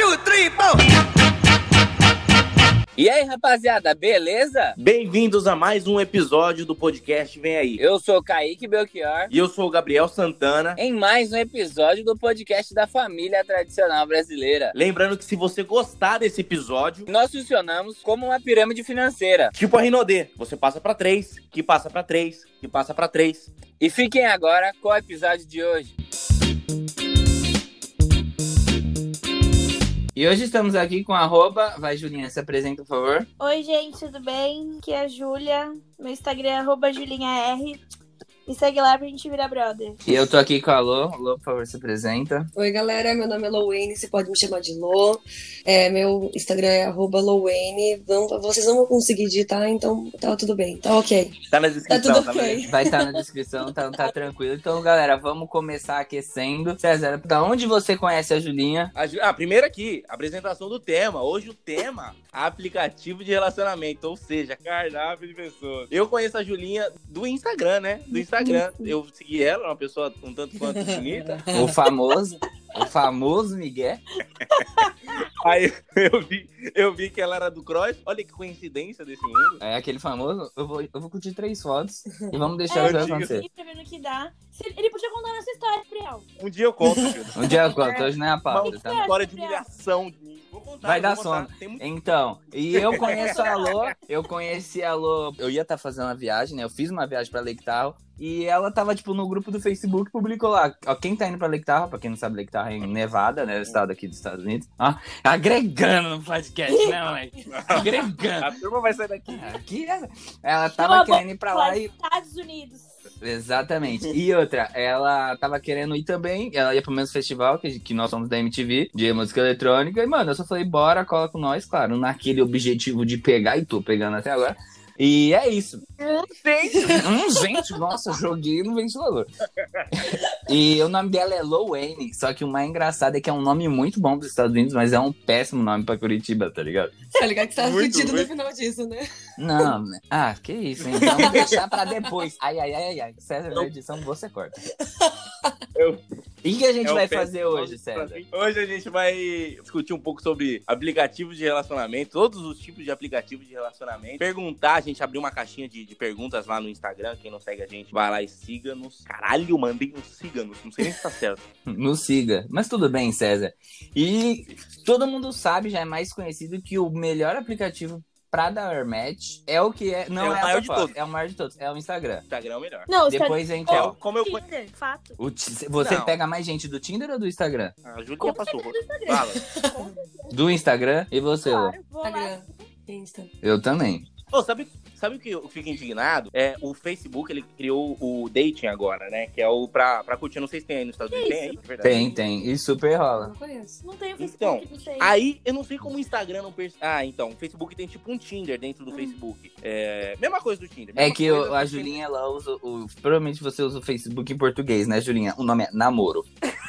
two, three, four. E aí, rapaziada, beleza? Bem-vindos a mais um episódio do podcast Vem Aí. Eu sou o Kaique Belchior. E eu sou o Gabriel Santana. Em mais um episódio do podcast da família tradicional brasileira. Lembrando que se você gostar desse episódio, nós funcionamos como uma pirâmide financeira. Tipo a Rinodê, você passa para três, que passa para três, que passa para três. E fiquem agora com o episódio de hoje. E hoje estamos aqui com arroba. Vai, Julinha, se apresenta, por favor. Oi, gente, tudo bem? Aqui é a Júlia. Meu Instagram é arroba julinhaR. Me segue lá pra gente virar brother. E eu tô aqui com a Lô. Lô, por favor, se apresenta. Oi, galera. Meu nome é Lowayne. Você pode me chamar de Lô. É, meu Instagram é arroba. Vocês não vão conseguir digitar, então tá tudo bem. Tá ok. Tá na descrição. Tá tudo ok. Vai estar tá na descrição, tá, tá tranquilo. Então, galera, vamos começar aquecendo. César, da onde você conhece a Julinha? A, ah, primeiro aqui, apresentação do tema. Hoje o tema, aplicativo de relacionamento. Ou seja, cardápio de pessoas. Eu conheço a Julinha do Instagram, né? Do Instagram. Instagram. Eu segui ela, uma pessoa um tanto quanto bonita. O famoso. O famoso Miguel. Aí eu vi, eu vi que ela era do Cross. Olha que coincidência desse mundo. É aquele famoso. Eu vou, eu vou curtir três fotos e vamos deixar é, o que acontecer. que dá. Ele podia contar nossa história, Gabriel. Um dia eu conto, Um dia eu conto, hoje não é a pauta. Uma tá? história de humilhação de mim. Vou contar, Vai dar sono. Muito... Então, e eu conheço a Lô, eu conheci a Lô. Eu ia estar tá fazendo uma viagem, né? Eu fiz uma viagem pra Lake Tahoe. E ela tava, tipo, no grupo do Facebook, publicou lá. Ó, quem tá indo pra Lake Tahoe, pra quem não sabe, Lake Tahoe é em Nevada, né? Estado aqui dos Estados Unidos. Ó, agregando no podcast, né, moleque? Agregando. A turma vai sair daqui. Aqui, é. ela tava querendo ir pra lá e... Estados Unidos. Exatamente. E outra, ela tava querendo ir também. Ela ia pro mesmo festival, que, que nós somos da MTV, de música eletrônica. E, mano, eu só falei, bora, cola com nós, claro, naquele objetivo de pegar, e tô pegando até agora. E é isso. Um gente! Um gente, nossa, joguei no ventilador. e o nome dela é Lowane, só que o mais engraçado é que é um nome muito bom dos Estados Unidos, mas é um péssimo nome pra Curitiba, tá ligado? Tá ligado que tá fudido no final disso, né? Não, né? ah, que isso, hein? Vamos deixar pra depois. Ai, ai, ai, ai. César, na edição você corta. Eu... E o que a gente é vai fazer hoje, César? Hoje a gente vai discutir um pouco sobre aplicativos de relacionamento, todos os tipos de aplicativos de relacionamento. Perguntar, a gente abriu uma caixinha de, de perguntas lá no Instagram. Quem não segue a gente, vai lá e siga-nos. Caralho, mandei um siga-nos. Não sei nem se tá certo. nos siga. Mas tudo bem, César. E todo mundo sabe, já é mais conhecido, que o melhor aplicativo pra dar match é o que é. Não é, o é maior de todos. É o maior de todos. É o Instagram. Instagram é o melhor. Não, Depois a gente. É, como eu Tinder, fato. O você não. pega mais gente do Tinder ou do Instagram? Ah, a Júlia passou. Do Instagram. Fala. do Instagram e você, claro, Instagram. Insta. Eu também. Oh, sabe, sabe o que eu fico indignado? É o Facebook, ele criou o dating agora, né? Que é o pra, pra curtir. Não sei se tem aí nos Estados Unidos. Tem aí? Verdade. Tem, tem. E super rola. Não conheço. Não tem o Facebook, então, não sei. Aí, eu não sei como o Instagram não percebe. Ah, então. O Facebook tem tipo um Tinder dentro do hum. Facebook. É... Mesma coisa do Tinder. É que o, a Julinha, ela usa. O, provavelmente você usa o Facebook em português, né, Julinha? O nome é Namoro.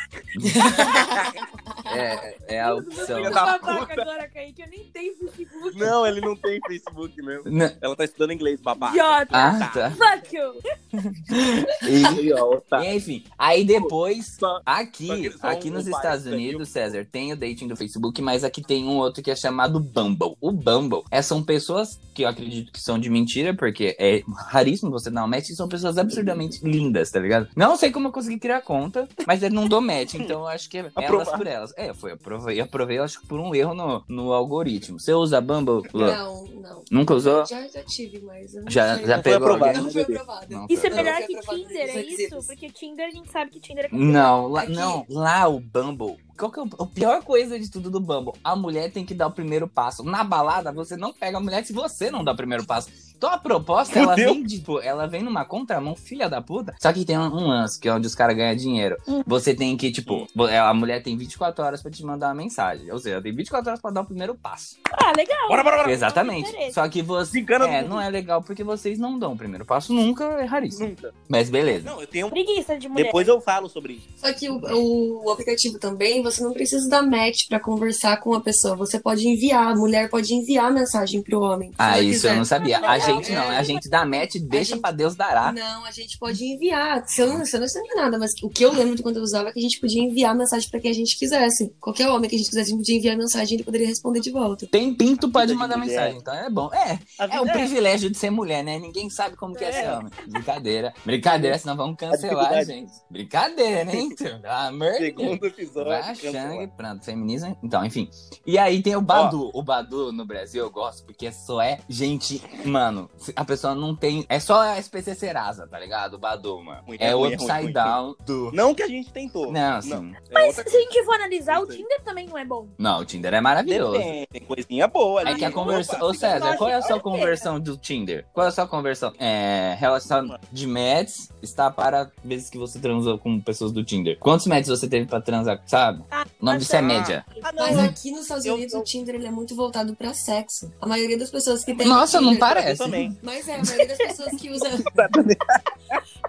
é, é a opção. agora, Kaique, eu nem tenho Facebook. Não, ele não tem Facebook mesmo. Não. Ela tá estudando inglês, babaca. Idiota. Ah, tá. Fuck you. e, e, enfim, aí depois, aqui, aqui nos Estados Unidos, César, tem o dating do Facebook, mas aqui tem um outro que é chamado Bumble. O Bumble é, são pessoas que eu acredito que são de mentira, porque é raríssimo você dar um match, e são pessoas absurdamente lindas, tá ligado? Não sei como eu consegui criar conta, mas ele não dou match, então eu acho que é elas por elas. É, foi, aprovei, aprovei, acho que por um erro no, no algoritmo. Você usa Bumble? Não, não. Nunca usou? Já, já tive, mas. já, já pegou aprovado. Não foi aprovado. Não, isso é melhor que Tinder, é isso? Porque Tinder a gente sabe que Tinder é Não, lá, não, lá o Bumble qual que é a pior coisa de tudo do Bumble? A mulher tem que dar o primeiro passo. Na balada, você não pega a mulher se você não dá o primeiro passo. Então a proposta, ela vem, tipo, ela vem numa contramão, filha da puta. Só que tem um, um lance, que é onde os caras ganham dinheiro. Hum. Você tem que, tipo, a mulher tem 24 horas pra te mandar uma mensagem. Ou seja, tem 24 horas pra dar o primeiro passo. Ah, legal. Bora, bora, bora. Exatamente. Só que você. É, não é legal porque vocês não dão o primeiro passo nunca, é raríssimo. Nunca. Mas beleza. Não, eu tenho. Preguiça de mulher. Depois eu falo sobre isso. Só que o, o, aplicativo também, também, você não precisa dar match pra conversar com a pessoa. Você pode enviar, a mulher pode enviar mensagem pro homem. Ah, isso eu quiser. não sabia. A gente não, É. a gente dá match, deixa gente- pra Deus dará. Não, a gente pode enviar. Se eu, não, se eu não nada, mas o que eu lembro de quando eu usava é que a gente podia enviar mensagem pra quem a gente quisesse. Qualquer homem que a gente quisesse, a gente podia enviar mensagem e ele poderia responder de volta. Tem pinto, pode mandar mensagem, então é bom. É, A é o privilégio de ser mulher, né? Ninguém sabe como que é, É. ser homem. Brincadeira. Brincadeira, senão vamos cancelar, gente. Brincadeira, hein? Ah, merda. Segundo episódio. Vai que pronto, feminismo. Então, enfim. E aí tem o Badu. O Badu no Brasil eu gosto porque só é gente. Mano, a pessoa não tem. É só a SPC Serasa, tá ligado? O Badu, mano. Ruim, é é o ruim, é upside ruim, é down do. Não que a gente tentou. Não, assim. Não. É Mas se a gente for analisar, o. Tinder também não é bom. Não, o Tinder é maravilhoso. Depende, tem coisinha boa ali. É que a Opa, conversão. Ô, César, qual é a sua conversão do Tinder? Qual é a sua conversão? É. Relação de matches está para vezes que você transou com pessoas do Tinder. Quantos matches você teve pra transar, sabe? Ah, O nome disso é média. Ah, não, Mas aqui nos Estados Unidos eu- o Tinder ele é muito voltado pra sexo. A maioria das pessoas que tem Nossa, o não Tinder, parece. também. Mas é, a maioria das pessoas que usam.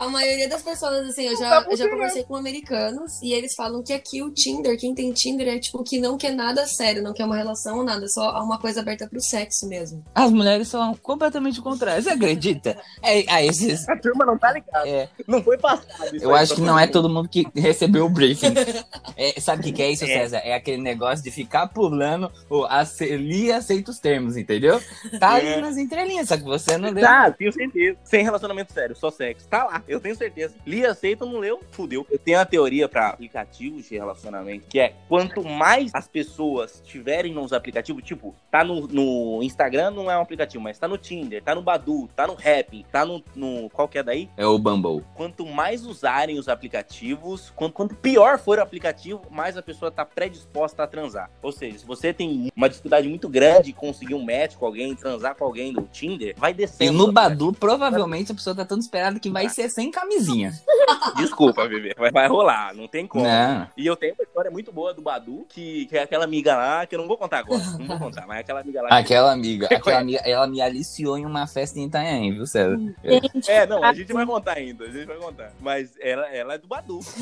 A maioria das pessoas, assim, eu Não já, tá eu já conversei com americanos e eles falam que aqui o Tinder, quem tem Tinder é tipo que não quer nada sério, não quer uma relação ou nada, só uma coisa aberta pro sexo mesmo. As mulheres são completamente contrárias. Você acredita? É, é esses. A turma não tá ligada. É, Não foi passado. eu acho que não é todo mundo que recebeu o briefing. É, sabe o que, que é isso, É. César? É aquele negócio de ficar pulando o ace- li e aceita os termos, entendeu? Tá ali É. nas entrelinhas, só que você não leu. Tá, tenho certeza. Sem relacionamento sério, só sexo. Tá lá, eu tenho certeza. Li, aceita, não leu, fudeu. Eu tenho a teoria pra aplicativos de relacionamento, que é quanto mais as pessoas tiverem nos aplicativos, tipo, tá no, no Instagram, não é um aplicativo, mas tá no Tinder, tá no Badu, tá no Rap, tá no, no qual que é daí? É o Bumble. Quanto mais usarem os aplicativos, quanto, quanto pior for o aplicativo, mais a pessoa tá predisposta a transar. Ou seja, se você tem uma dificuldade muito grande de conseguir um match com alguém, transar com alguém no Tinder, vai E descendo. no o aplicativo. Badu, provavelmente a pessoa tá tão esperada que vai ser sem camisinha. Desculpa, bebê. Vai, vai rolar, não tem como. Não. E eu tenho uma história muito boa do Badu, que, que é aquela amiga lá, que eu não vou contar agora. Não vou contar, mas é aquela amiga lá. que- Aquela amiga, aquela amiga, ela me aliciou em uma festa em Itanhaém, viu, César? Gente, É, não, a gente vai contar ainda, a gente vai contar. Mas ela, ela é do Badu.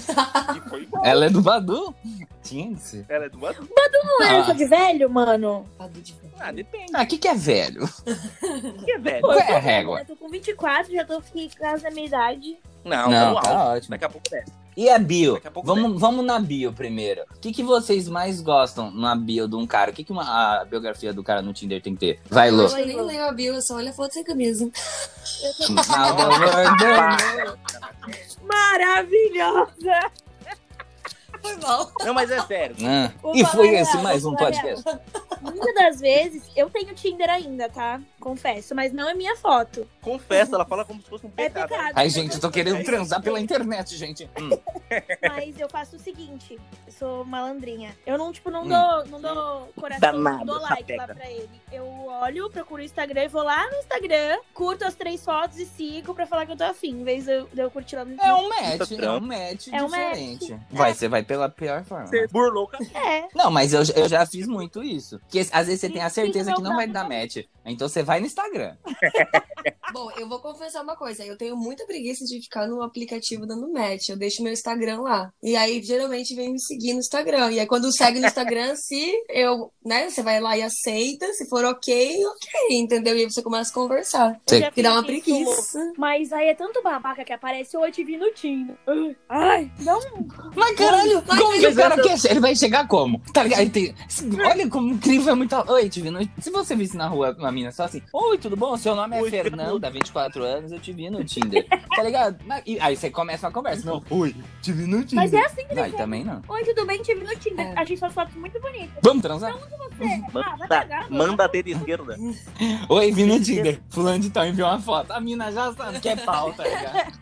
E foi igual. Ela é do Badu? Ser. Ela é do Badu. não é essa de velho, mano? Badu de velho. Ah, depende. Ah, o que, que é velho? O que é velho? Qual é a eu tô régua? Eu tô com 24, já tô aqui quase da minha idade. Não, Não, tá tá alto. ótimo. Daqui a pouco desce. E a bio? A Vamos, vamos na bio primeiro. O que, que vocês mais gostam na bio de um cara? O que, que uma, a biografia do cara no Tinder tem que ter? Vai, Lô. Eu nem leio a bio, eu só olho a foto sem camisa. Eu tô maravilhosa. Foi mal. Não, mas é sério. Ah, E foi esse mais um podcast. Muitas das vezes, eu tenho Tinder ainda, tá? Confesso, mas não é minha foto. Confessa, ela fala como se fosse um É pecado. pecado. Ai, gente, eu tô querendo transar pela internet, gente. Hum. Mas eu faço o seguinte, eu sou malandrinha. Eu não, tipo, não Hum. dou, não dou coração, Danada, não dou like lá pra ele. Eu olho, procuro o Instagram e vou lá no Instagram, curto as três fotos e sigo pra falar que eu tô afim, em vez de eu, de eu curtir lá no É um match, é um match É um diferente. match. Vai, você vai pela pior forma. Você burlou, cara. É, Não, mas eu, eu já fiz muito isso. Porque às vezes você tem a certeza que não vai dar match. Então você vai no Instagram. Bom, eu vou confessar uma coisa. Eu tenho muita preguiça de ficar no aplicativo dando match. Eu deixo meu Instagram lá. E aí, geralmente, vem me seguir no Instagram. E aí, quando segue no Instagram, se eu, né, você vai lá e aceita. Se for ok, ok, entendeu? E aí você começa a conversar. Que dá uma preguiça. Mas aí é tanto babaca que aparece, ou eu te vi no Tinder. Ai, não. Mas caralho, Mas- como que o cara quer? Ele vai chegar como? Tá ligado? Tem- Olha como incrível é muito. Oi, te vi no... Se você visse na rua uma mina só assim, oi, tudo bom? Seu nome é Oi, Fernanda, 24 anos, eu te vi no Tinder. Tá ligado? E aí você começa uma conversa. Não, oi, te vi no Tinder. Mas é assim que Não, também não. Oi, tudo bem? Te vi no Tinder. É. Achei suas fotos muito bonitas. Vamos transar? Você, ah, vai Manda, manda a teta esquerda. Oi, vi no Tinder. Fulano de tal enviou uma foto. A mina já sabe que é pau, tá ligado?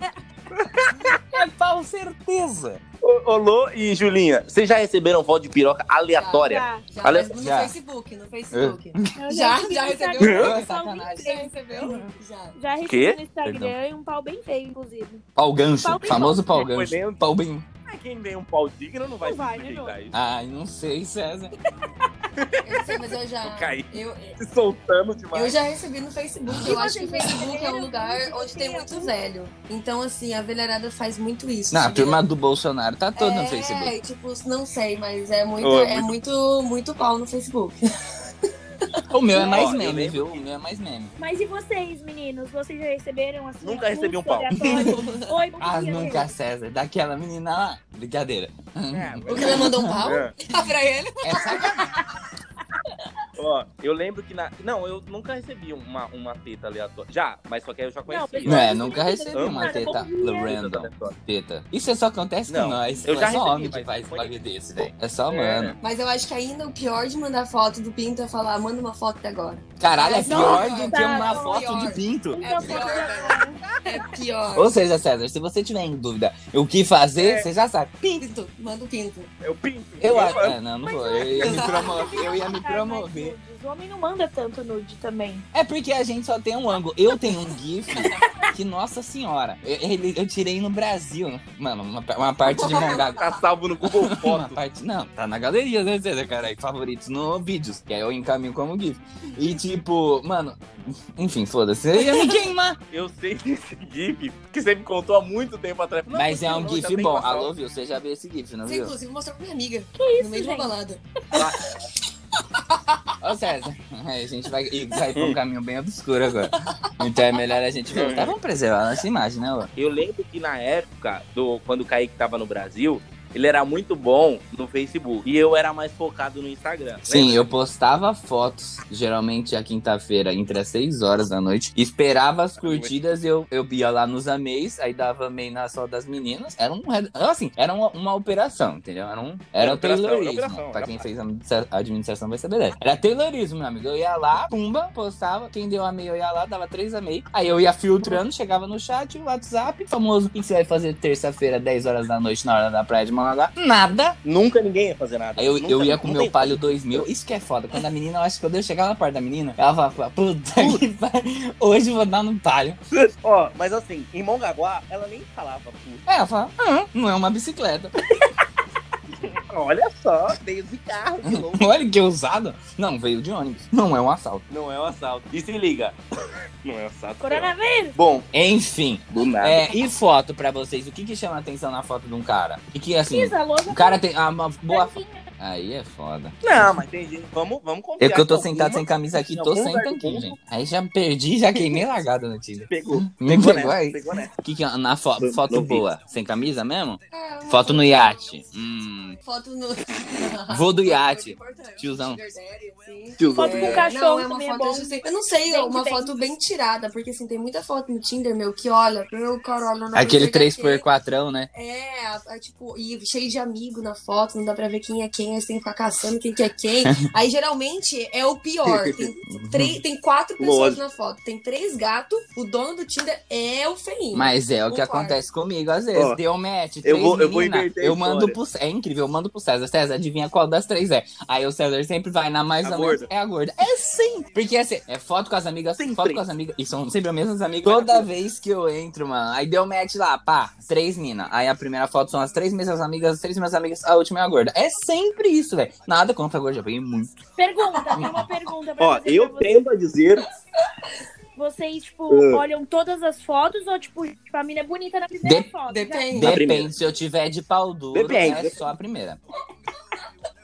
É pau, certeza. Ô, ô, Lô e Julinha, vocês já receberam foto de piroca aleatória? Já. Já, mas no já. Facebook, no Facebook. Eu Já, já no recebeu? Ah, um pau sacanagem. bem Já recebeu? Já. Já recebi no Instagram e um pau bem feio, inclusive. Pau gancho. Pau bem famoso pau gancho. dentro. Pau bem. Ah, Quem tem um pau digno não vai Não se vai, né, sujeitar a isso. Ai, não sei, César. Eu sei, mas eu já. O Kaique. Eu, Se soltando demais. eu já recebi no Facebook. Eu acho que o Facebook é um lugar onde tem muito velho. Então, assim, a velharada faz muito isso. Não, a turma do Bolsonaro tá toda no é, Facebook. tipo, não sei, mas é muito, Ô, é é muito, muito pau no Facebook. O meu é mais meme, viu? O meu é mais meme. Mas e vocês, meninos? Vocês já receberam assim? Nunca recebi um pau. Oi, Ah, nunca, César. Daquela menina lá. Brincadeira. É, O que ela mandou um pau É. pra ele? É sacanagem. Ó, eu lembro que na. Não, eu nunca recebi uma, uma teta aleatória. Já, mas só que eu já conhecia. pessoal, Não, é, nunca não recebi uma teta random. Teta. Isso só acontece com Não, nós. eu é já só recebi, homem que faz foi- bagulho desse, velho. É só É. mano. Mas eu acho que ainda o pior de mandar foto do pinto é falar, manda uma foto agora. Caralho, é pior do que tá, uma não, foto pior. de pinto. É pior. É pior. Ou seja, César, se você tiver em dúvida o que fazer, você já sabe. Pinto, manda o pinto. Eu pinto. Eu acho. É, não, não vou. Eu ia me promover. Promover. Os homens não mandam tanto nude também. É porque a gente só tem um ângulo. Eu tenho um GIF que, nossa senhora, eu, eu tirei no Brasil. Mano, uma, uma parte de Mongaguá. Tá salvo no Google Uma Foto. parte. Não, tá na galeria, né, César, cara? Favoritos no vídeos, que aí eu encaminho como GIF. E tipo, mano, enfim, foda-se. Eu ia me queimar. Eu sei desse GIF, que você me contou há muito tempo atrás. Não, Mas é um não, GIF bom. uma Alô, viu? Você já viu esse GIF, não Você, viu? inclusive, mostrou pra minha amiga. isso, no meio de uma gente? balada. Ô, César, a gente vai, vai pra um caminho bem obscuro agora. Então é melhor a gente voltar. Vamos preservar a nossa imagem, né, ô? Eu lembro que na época, do, quando o Kaique tava no Brasil, ele era muito bom no Facebook. E eu era mais focado no Instagram. Sim, Lembra? eu postava fotos, geralmente à quinta-feira, entre as 6 horas da noite. Esperava as curtidas, eu, eu ia lá nos ameis, aí dava amei na só das meninas. Era um. Assim, era uma, uma operação, entendeu? Era um. Era Era o Taylorismo. operação, pra quem fez a administra- a administração vai saber dessa. Era Taylorismo, meu amigo. Eu ia lá, pumba, postava. Quem deu amei, eu ia lá, dava três amei. Aí eu ia filtrando, chegava no chat, o WhatsApp, famoso. O que você vai fazer terça-feira, 10 horas da noite, na hora da praia de Managuá? Nada. Nunca ninguém ia fazer nada. Aí eu, Nunca, eu ia com meu palio 2000. Isso que é foda. Quando a menina, eu acho que quando eu chegava na parte da menina, ela falava, puta que pariu, hoje eu vou dar no palio. Ó, mas assim, em Mongaguá, ela nem falava puta. Aí ela fala, ah, não é uma bicicleta. Olha só, veio de carro, que louco. Olha que ousado. Não, veio de ônibus. Não é um assalto. Não é um assalto. E se liga. Não é um assalto. Coronavírus! Bom, Enfim. do nada. É, e foto pra vocês? O que que chama atenção na foto de um cara? E que assim, Pisa, o cara tem uma boa... branquinha. Aí é foda. Não, mas tem gente. Vamos, vamos confiar. Eu que eu tô que sentado alguma- sem camisa aqui, tô sem tanquinho, gente. Aí já perdi, já queimei largada no Tinder. Pegou. Me Pegou pegou aí. Pegou nessa. Que que é na fo No- foto no boa? Sem camisa mesmo? É, Foto no iate. Hum, Foto no. Vou do iate. Tiozão. Tiozão. Foto com cachorro não, é é foto, bom. assim, Eu não sei, é uma foto bem tirada, porque assim, tem muita foto no Tinder, meu, que olha, meu dá Aquele pra ver quem é 3x4, né? É, tipo, e cheio de amigo na foto, não dá pra ver quem é quem, aí você tem que ficar caçando quem que é quem. Aí geralmente é o pior. Tem, três, tem quatro pessoas Lógico. na foto. Tem três gatos, o dono do Tinder é o feinho. Mas é o que Concordo. acontece comigo às vezes. Ó, Deu match, eu três vou- eu vou inverter a eu mando pro... É incrível, eu mando pro César. César, adivinha qual das três é? Aí o César sempre vai na mais A ou menos. gorda. É a gorda. É sim! Porque assim, é foto com as amigas, Sempre. foto com as amigas. E são sempre as mesmas amigas. Toda vez que eu entro, mano. Aí deu match lá, pá, três mina. Aí a primeira foto são as três mesmas amigas, as três mesmas amigas, a última é a gorda. É sempre isso, velho. Nada contra a gorda, já peguei muito. Pergunta, tem uma pergunta pra Ó, fazer eu pra tendo a dizer. Vocês, tipo, Ah. olham todas as fotos ou, tipo, tipo, a mina é bonita na primeira De- foto? Depende. Depende, primeira. se eu tiver de pau duro, Depende, é depende. só a primeira.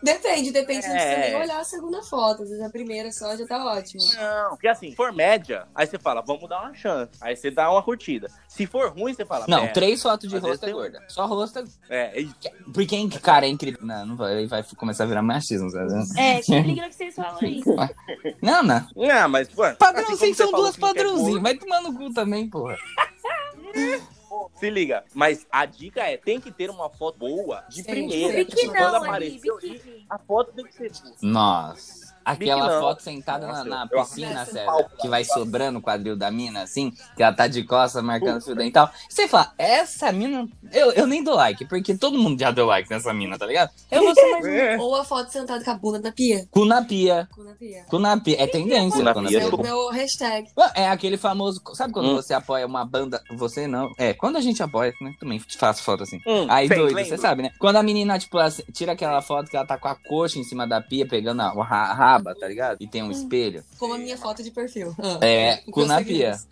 Depende, depende. Não É. precisa nem olhar a segunda foto. Às vezes a primeira só já tá ótimo. Não, porque assim, se for média, aí você fala, vamos dar uma chance. Aí você dá uma curtida. Se for ruim, você fala, Não, três fotos de rosto é tem gorda. Só rosto é É, é isso. Porque, cara, é incrível. Não, não vai, vai começar a virar machismo, sabe? É, que liga que vocês falam isso. Não, não. Não, mas, pô. assim Padrãozinho você são duas não gordo, Vai tomar no cu também, porra. Se liga. Mas a dica é, tem que ter uma foto boa de primeira. Sim. Tipo, Biquinão quando ali, apareceu, biquíni. a foto tem que ser. Nossa. Aquela foto sentada Nossa, na, na piscina, palco. que vai sobrando o quadril da mina, assim, que ela tá de costas marcando fio dental. Você fala, essa mina. Eu, eu nem dou like, porque todo mundo já deu like nessa mina, tá ligado? Eu vou ser mais um. É. Ou a foto sentada com a bunda na pia. Cu na pia. Cu na pia. Cu na pia. É tendência. Cu na pia. Esse é o meu hashtag. É aquele famoso. Sabe quando Hum. você apoia uma banda? Você não. É, quando a gente apoia, né? Também faço foto assim. Hum, Aí, sei, doido, lembro. você sabe, né? Quando a menina, tipo, ela tira aquela foto que ela tá com a coxa em cima da pia, pegando a ra- raba, tá ligado? E tem um espelho. Como a minha foto de perfil. Ah. É, cu na pia. seguidores.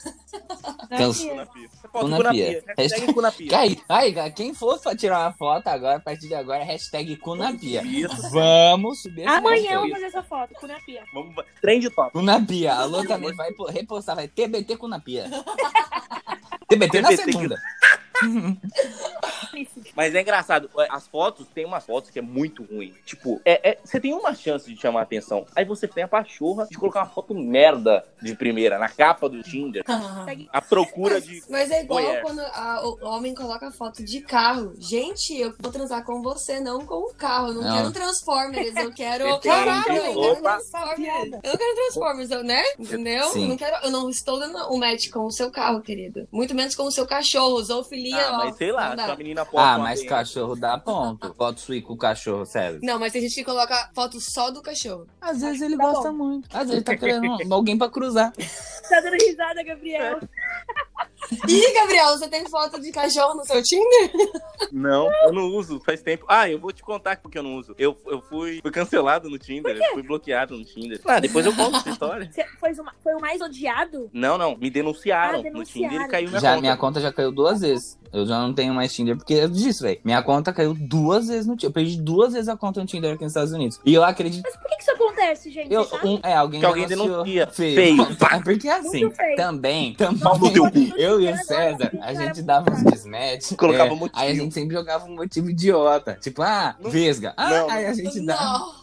Canso- Cu na pia. Foto Cu na cu na pia. pia. Hashtag cu na pia. Aí, aí, quem for pra tirar uma foto agora, a partir de agora, hashtag cu na pia. Isso. Vamos subir essa Amanhã eu vou fazer essa foto com a pia. Vamos... Trend top. Cu na pia. A Lô também vai repostar, vai TBT cu na pia. TBT na segunda. Mas é engraçado, é, as fotos, tem umas fotos que é muito ruim. Tipo, é, é- você tem uma chance de chamar a atenção. Aí você tem a pachorra de colocar uma foto merda de primeira na capa do Tinder. A procura de. Mas é igual Mulher. quando a- o homem coloca foto de carro. Gente, eu vou transar com você, não com o carro. Eu não, Não. quero Transformers, eu quero. Caralho, eu não quero. Transformers. Eu não quero Transformers, eu- né? Entendeu? Eu não, quero, eu não estou dando um match com o seu carro, querido. Muito menos com o seu cachorro. Zoofilia, Ah, ó, mas sei lá, se a menina posta. Ah, mas cachorro dá ponto. Foto sua com o cachorro, sério. Não, mas tem gente que coloca foto só do cachorro. Às vezes ele Tá gosta muito. Às vezes ele tá querendo alguém pra cruzar. Tá dando risada, Gabriel. Ih, Gabriel, você tem foto de cachorro no seu Tinder? Não, eu não uso, faz tempo. Ah, eu vou te contar porque eu não uso. Eu, eu fui, fui cancelado no Tinder, eu fui bloqueado no Tinder. Ah, depois eu conto essa história. Você foi, uma- foi o mais odiado? Não, não, me denunciaram, Ah, no denunciaram. Tinder e caiu minha Já, conta. minha conta já caiu duas vezes. Eu já não tenho mais Tinder porque é disso, velho. Minha conta caiu duas vezes no Tinder. Eu perdi duas vezes a conta no Tinder aqui nos Estados Unidos. E eu acredito. Mas por que, que isso acontece, gente? Eu, Tá? um, é, alguém Que alguém denuncia. Feio. Feio. É Porque assim, feio. também, Pau no teu também. cu. Eu e o César, a gente dava uns desmatch. Colocava é, motivo. Aí a gente sempre jogava um motivo idiota. Tipo, ah, Não- vesga. Ah, não. aí a gente dava. Não.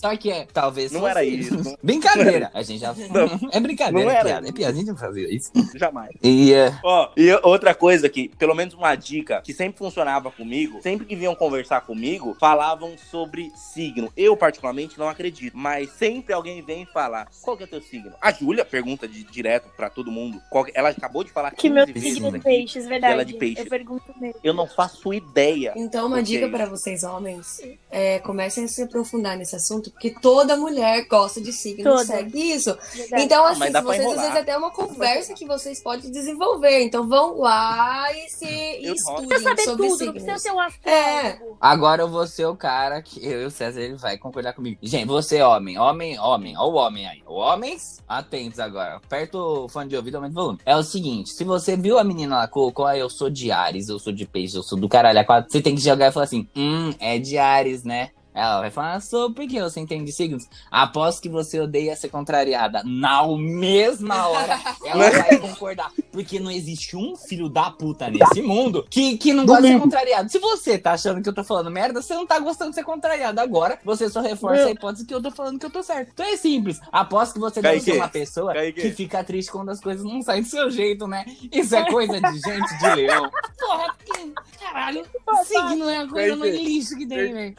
Só que é, talvez Não era isso. Brincadeira. A gente já. Não. É brincadeira, Não é era piada. É isso. piada, a gente não fazia isso. Jamais. E é. Ó, e outra coisa que, pelo menos uma dica que sempre funcionava comigo, sempre que vinham conversar comigo, falavam sobre signo. Eu, particularmente, não acredito, mas sempre alguém vem falar: qual que é teu signo? A Júlia pergunta de, direto pra todo mundo. qual que- ela acabou de falar Que meu 15 vezes signo é aqui. peixes, verdade. Ela é de peixe. Eu pergunto mesmo. Eu não faço ideia. Então, uma dica para vocês, homens, é, comecem a se aprofundar nesse assunto, porque toda mulher gosta de signo Toda. segue isso. Verdade. Então, Ah, assim, se vocês às vezes até uma conversa que vocês podem desenvolver. Então, vão lá e se Eu estudem Precisa saber sobre tudo, não precisa signos. ser um É. Agora eu vou ser o cara que eu e o César ele vai concordar comigo. Gente, você é homem, homem, homem, ó o homem aí. Homens, atentos agora. Aperta o fone de ouvido, aumenta o volume. É o seguinte, se você viu a menina lá, colocou, ah, eu sou de Ares, eu sou de peixe, eu sou do caralho, a quatro, você tem que jogar e falar assim, hum, é de Ares, né? Ela vai falar, ah, sou, por que você entende de signos? Aposto que você odeia ser contrariada. Na mesma hora, ela vai concordar. Porque não existe um filho da puta nesse mundo que, que não gosta de ser contrariado. Se você tá achando que eu tô falando merda, você não tá gostando de ser contrariado. Agora, você só reforça a hipótese que eu tô falando que eu tô certo. Então é simples. Aposto que você deve ser uma pessoa Kaique. que fica triste quando as coisas não saem do seu jeito, né? Isso é coisa de gente de leão. Porra, porque, caralho, signo é a coisa mais lixo que tem, velho.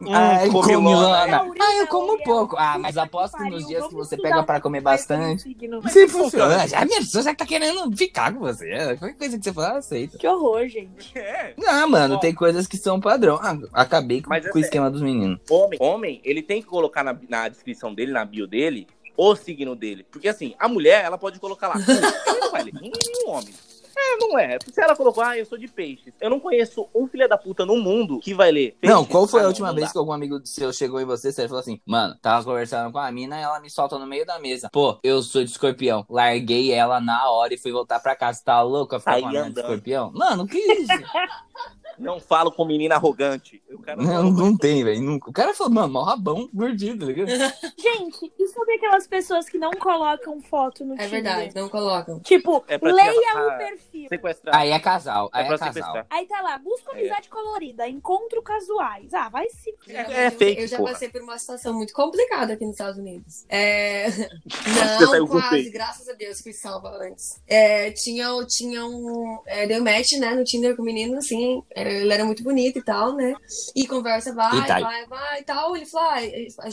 Hum, Ai, comilona. comilona. Taurina, Ah, eu como Uriel. pouco. Ah, mas aposto que nos dias que você estudar pega um pra comer bastante. Se funciona. Já a minha pessoa já tá querendo ficar com você. Qualquer coisa que você falar, eu aceito. Que horror, gente. É. Não, mano, tem coisas que são padrão. Ah, acabei com, Mas é com o esquema dos meninos. Homem, homem, ele tem que colocar na, na descrição dele, na bio dele, o signo dele. Porque assim, a mulher, ela pode colocar lá. Ele não vai ler. Nenhum homem. É, não é. Se ela colocou, ah, eu sou de peixes. Eu não conheço um filho da puta no mundo que vai ler. Não, peixes. qual foi Ah, a não, última não vez que algum amigo seu chegou em você você falou assim, mano, tava conversando com a mina e ela me solta no meio da mesa. Pô, eu sou de escorpião. Larguei ela na hora e fui voltar pra casa. Tá louca ficar com a mina de escorpião? Mano, que isso? Não falo com menina arrogante. O cara não, não tem, velho. Nunca. O cara falou, mano, mó rabão gordinho, tá ligado? Gente, e sobre aquelas pessoas que não colocam foto no É Tinder? verdade, não colocam. Tipo, É pra leia o perfil. Sequestrar. Aí é casal, aí é é, pra casal. sequestrar. Aí tá lá, busca amizade colorida, encontro casuais. Ah, vai se... É- é fake, Eu já porra. passei por uma situação muito complicada aqui nos Estados Unidos. É... Você saiu Não, com quase, fake. graças a Deus, fui salva antes. É, tinha, tinha um. É, deu match, né, no Tinder com o menino, assim. é, ele era muito bonito e tal, né? E conversa, vai, E tá. vai, vai e tal. Ele falou, ah,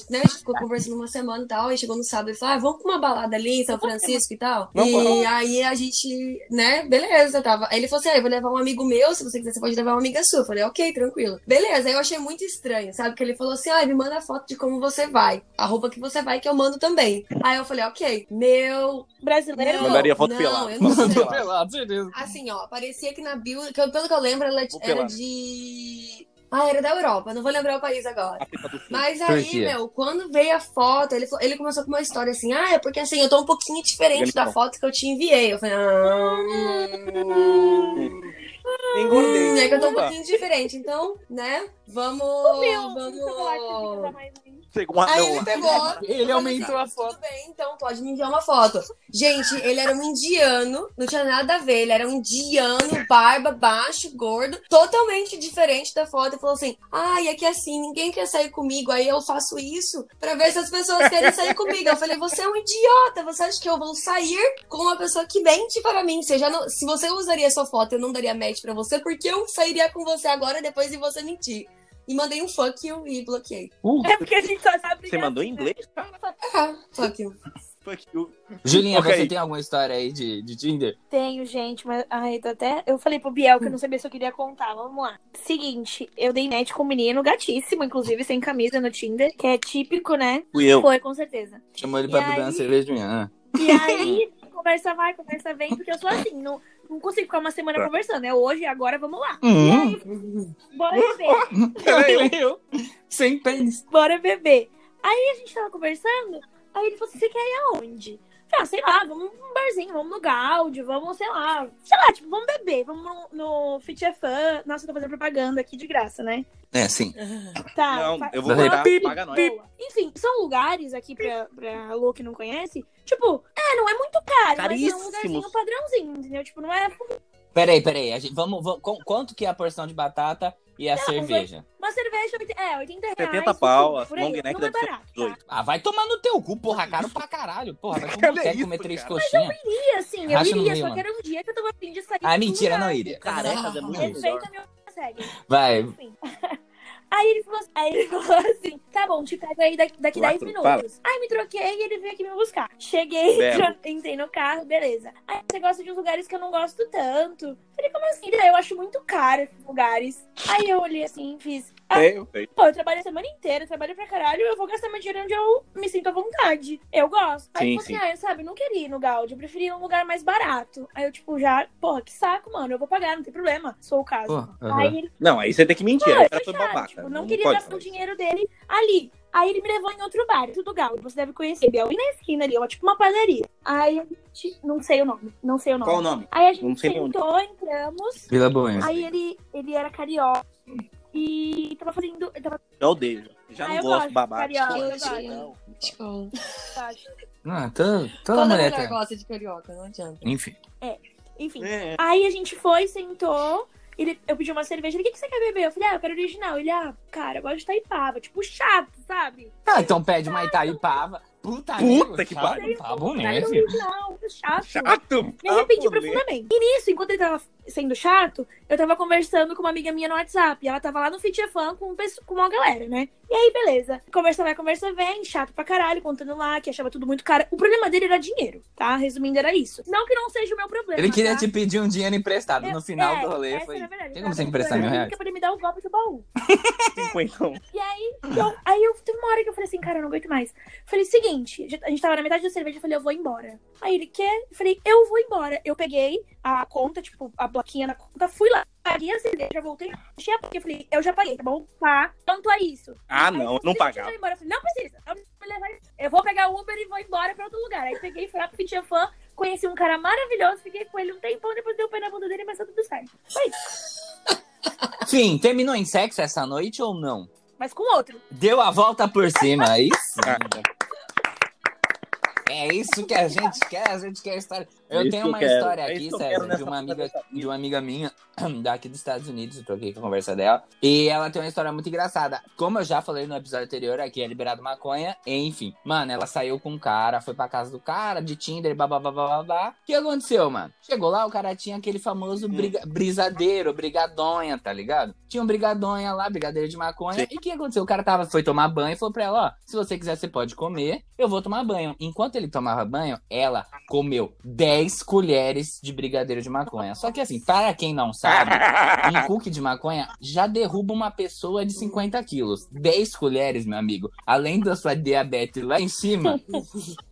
né? A gente ficou conversando uma semana e tal. Aí chegou no sábado, ele falou, ah, vamos pra uma balada ali em São Francisco e tal. Vamos, e vamos. aí a gente, né, beleza, tava. Aí ele falou assim, ah, eu vou levar um amigo meu, se você quiser, você pode levar uma amiga sua. Eu falei, ok, tranquilo. Beleza, aí eu achei muito estranho, sabe? Que ele falou assim, ah, me manda foto de como você vai. A roupa que você vai, que eu mando também. Aí eu falei, ok, meu Brasileiro. Não, Mandaria foto não, pelada. eu não sei. Pelado. Assim, ó, parecia que na bio, que eu- pelo que eu lembro, ela era. De. Ah, era da Europa, não vou lembrar o país agora. Mas aí, meu, quando veio a foto, ele, falou- ele começou com uma história assim: ah, é porque assim, eu tô um pouquinho diferente da foto que eu te enviei. Eu falei, ah. hum, Engordei. hum, é que eu tô um pouquinho diferente, então, né? Vamos. Meu, vamos. chocolate que tem que dar mais um. Chegou um Aí ele pegou. Ele aumentou assim, a foto. Tudo bem, então pode me enviar uma foto. Gente, ele era um indiano, não tinha nada a ver. Ele era um indiano, barba, baixo, gordo, totalmente diferente da foto. E falou assim: ai, é que assim, ninguém quer sair comigo, aí eu faço isso pra ver se as pessoas querem sair comigo. Eu falei: você é um idiota, você acha que eu vou sair com uma pessoa que mente para mim? Você já não- se você usaria sua foto, eu não daria match pra você, porque eu sairia com você agora depois de você mentir. E mandei um fuck you e bloqueei. Uh, É porque a gente só sabe. Você mandou em assim, né? inglês, cara? Ah, fuck you. Fuck you. Julinha, Ok. você tem alguma história aí de, de Tinder? Tenho, gente, mas ai, tô até. Eu falei pro Biel que eu não sabia se eu queria contar. Vamos lá. Seguinte, eu dei match com um menino gatíssimo, inclusive sem camisa no Tinder, que é típico, né? Fui eu. Foi, com certeza. Chamou ele E pra beber uma aí? cerveja de manhã. E aí, conversa vai, conversa vem, porque eu sou assim, não, não consigo ficar uma semana Tá. conversando. É hoje, agora, vamos lá. Hum, Bora beber. Era eu. Sem pênis. Bora beber. Aí a gente tava conversando, aí ele falou assim: você quer ir aonde? Ah, sei lá, vamos num barzinho, vamos no Gaudi, vamos, sei lá, sei lá, tipo, vamos beber, vamos no, no Fit é Fã. Nossa, eu tô fazendo propaganda aqui de graça, né? É, sim. Tá. Não, fa- eu vou pip, paga nós. Enfim, são lugares aqui pra, pra Lu que não conhece. Tipo, é, não é muito caro, mas é um Caríssimos. lugarzinho padrãozinho, entendeu? Tipo, não é Peraí, peraí. A gente, vamos, vamos, qu- quanto que é a porção de batata e a cerveja? uma cerveja, é, 80 reais. 70 pau, por long neck não é deve ser barato, tá? 18. Ah, vai tomar no teu cu, porra. Caro pra caralho. Porra, vai boteco isso, comer três cara? coxinhas. iria, assim, eu Racha iria, só que era um dia que eu tava afim de sair. Ah, mentira, lugar. não iria. Carecas é muito melhor. Respeita meu segue. Vai. Enfim. Aí ele, falou, aí ele falou assim: tá bom, te pego aí daqui, daqui Quatro, 10 minutos. Aí me troquei e ele veio aqui me buscar. Cheguei, entrei no carro, beleza. Aí você gosta de uns lugares que eu não gosto tanto. Falei, como assim? Eu acho muito caro esses lugares. Aí eu olhei assim, fiz. É, eu sei. Pô, eu trabalho a semana inteira, trabalho pra caralho, eu vou gastar meu dinheiro onde eu me sinto à vontade. Eu gosto. Aí Sim, sim. assim, ah, eu, sabe, não queria ir no Gaudi, eu preferia ir num lugar mais barato. Aí eu, tipo, já, porra, que saco, mano, eu vou pagar, não tem problema, sou o caso. Pô, aham. Aí ele, Não, aí você tem que mentir. não, Aí eu o cara fui foi chato, babaca. tipo, não, não queria gastar o dinheiro dele ali. Aí ele me levou em outro bar, tudo Gaudi, você deve conhecer, Biel, e na esquina ali, ó, tipo uma padaria. Aí a gente, não sei o nome, não sei o nome. Qual o nome? Aí a gente Não sei nem onde. sentou, entramos, Vila Boêmia. aí ele, ele era carioca. E tava fazendo. Tava Já odeio. Já Ah, não eu gosto gosto, de babaca. carioca, eu gosto. Não. Tipo, baixo. Ah, tô, toda toda mulher tá. gosta de carioca, não adianta. Enfim. Enfim. É. Aí a gente foi, sentou. Ele, eu pedi uma cerveja. Ele, o que, que você quer beber? Eu falei, ah, eu quero original. Ele, ah, cara, eu gosto de Taipava. Tipo, chato, sabe? Ah, então pede uma Itaipava. Puta, Puta que pariu. Quero filho. original, chato. Chato. Me arrependi papo, né? profundamente. E nisso, enquanto ele tava sendo chato, eu tava conversando com uma amiga minha no WhatsApp. E ela tava lá no Fit é Fun com, com uma galera, né? E aí, beleza. Conversa vai, conversa vem. Chato pra caralho, contando lá que achava tudo muito caro. O problema dele era dinheiro, tá? Resumindo, era isso. Não que não seja o meu problema. Ele queria tá? te pedir um dinheiro emprestado. Eu- No final é, do rolê essa foi. Tem como você emprestar mil reais? pra ele me dar o golpe do baú. Cinquentão. E aí, eu, aí eu teve uma hora que eu falei assim, cara, eu não aguento mais. Falei, seguinte, a gente tava na metade da cerveja, eu falei, eu vou embora. Aí ele, quer? Eu falei, eu vou embora. Eu peguei a conta, tipo, a plaquinha na conta, fui lá, paguei a cerveja, voltei, achei a plaquinha, eu falei, eu já paguei, tá bom? Tá, quanto é isso? Ah, Aí não, falou, não "Deixa eu pagava. ir embora." Eu falei, não precisa, eu, vou levar- eu vou pegar o Uber e vou embora pra outro lugar. Aí peguei, fui lá pro Fitia Fã, conheci um cara maravilhoso, fiquei com ele um tempão, depois dei o pé na bunda dele, mas tá tudo certo. Foi isso. Sim, terminou em sexo essa noite ou não? Mas com outro. Deu a volta por cima, é isso? É isso que a gente quer, a gente quer história. Eu isso tenho eu uma história É aqui, isso eu César, de uma amiga, de uma amiga minha, daqui dos Estados Unidos, eu troquei com a conversa dela. E ela tem uma história muito engraçada. Como eu já falei no episódio anterior, aqui é liberado maconha, enfim. Mano, ela saiu com um cara, foi pra casa do cara, de Tinder, babá, babá, babá. O que aconteceu, mano? Chegou lá, o cara tinha aquele famoso briga- brisadeiro, brigadonha, tá ligado? Tinha um brigadonha lá, brigadeiro de maconha. Sim. E o que aconteceu? O cara tava, foi tomar banho e falou pra ela, ó, se você quiser, você pode comer, eu vou tomar banho. Enquanto ele tomava banho, ela comeu 10 colheres de brigadeiro de maconha. Só que assim, para quem não sabe, um cookie de maconha já derruba uma pessoa de 50 quilos. 10 colheres, meu amigo, além da sua diabetes lá em cima,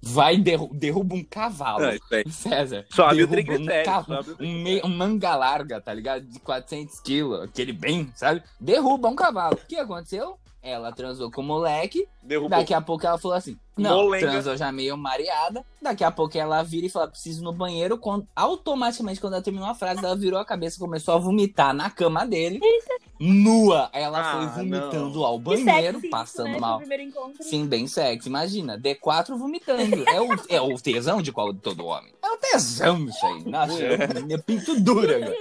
vai derru derruba um cavalo. Não, aí. César. Sobe o um, cavalo, um, um manga larga, tá ligado? De 400 quilos, aquele bem, sabe? Derruba um cavalo. O que aconteceu? Ela transou com o moleque, Derrubou. Daqui a pouco ela falou assim: Não, Molenga. transou já meio mareada. Daqui a pouco ela vira e fala: Preciso ir no banheiro. Quando, automaticamente, quando ela terminou a frase, ela virou a cabeça e começou a vomitar na cama dele. Nua. Aí ela Ah, foi vomitando não. ao banheiro, sexy passando isso, né, mal. Sim, bem sexy. Imagina, D4 vomitando. É o, é o tesão de qual de todo homem. É o tesão isso aí. Nossa, eu, minha pinto dura. cara.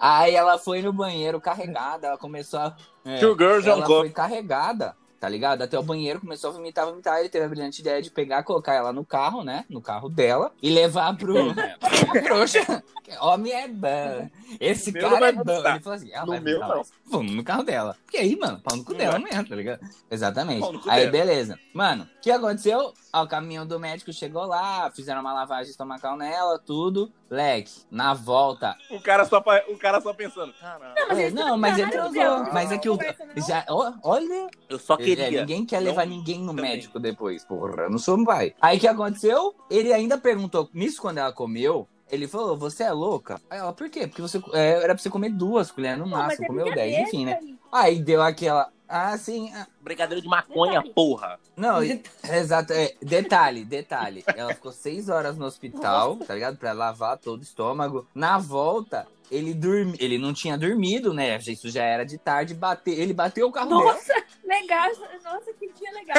Aí ela foi no banheiro carregada, ela começou a. é, Two girls, ela cup. foi carregada, tá ligado? Até o banheiro, começou a vomitar, vomitar. Ele teve a brilhante ideia de pegar, colocar ela no carro, né? No carro dela e levar pro. Trouxa. Homem é bom. Esse No cara é bom. Ele falou assim: ela No vai meu, não. Vamos no carro dela. Porque aí, mano, pau no cu Não dela vai. mesmo, tá ligado? Exatamente. Aí, dela. beleza. Mano, o que aconteceu? Ó, o caminhão do médico chegou lá, fizeram uma lavagem estomacal nela, tudo. Leque, na volta. O cara só, o cara só pensando. Caralho. mas É, não, mas ele transou. não, Mas é que o. não? Já, olha, Eu só é, queria. ninguém quer Não- levar ninguém no também. médico depois, porra. Eu não sou um pai. Aí o que aconteceu? Ele ainda perguntou, nisso quando ela comeu, ele falou, você é louca? Aí ela, por quê? Porque você é, era pra você comer duas colheres no máximo, é comeu dez, brincadeira, enfim, né? Aí deu aquela. Ah, sim. ah, Brigadeiro de maconha, Detalhe. porra. Não, exato. É, detalhe, detalhe. Ela ficou seis horas no hospital, tá ligado? Pra lavar todo o estômago. Na volta, ele dormi... ele não tinha dormido, né? Isso já era de tarde. Bate... Ele bateu o carro dela. Nossa, legal. Nossa, que dia legal.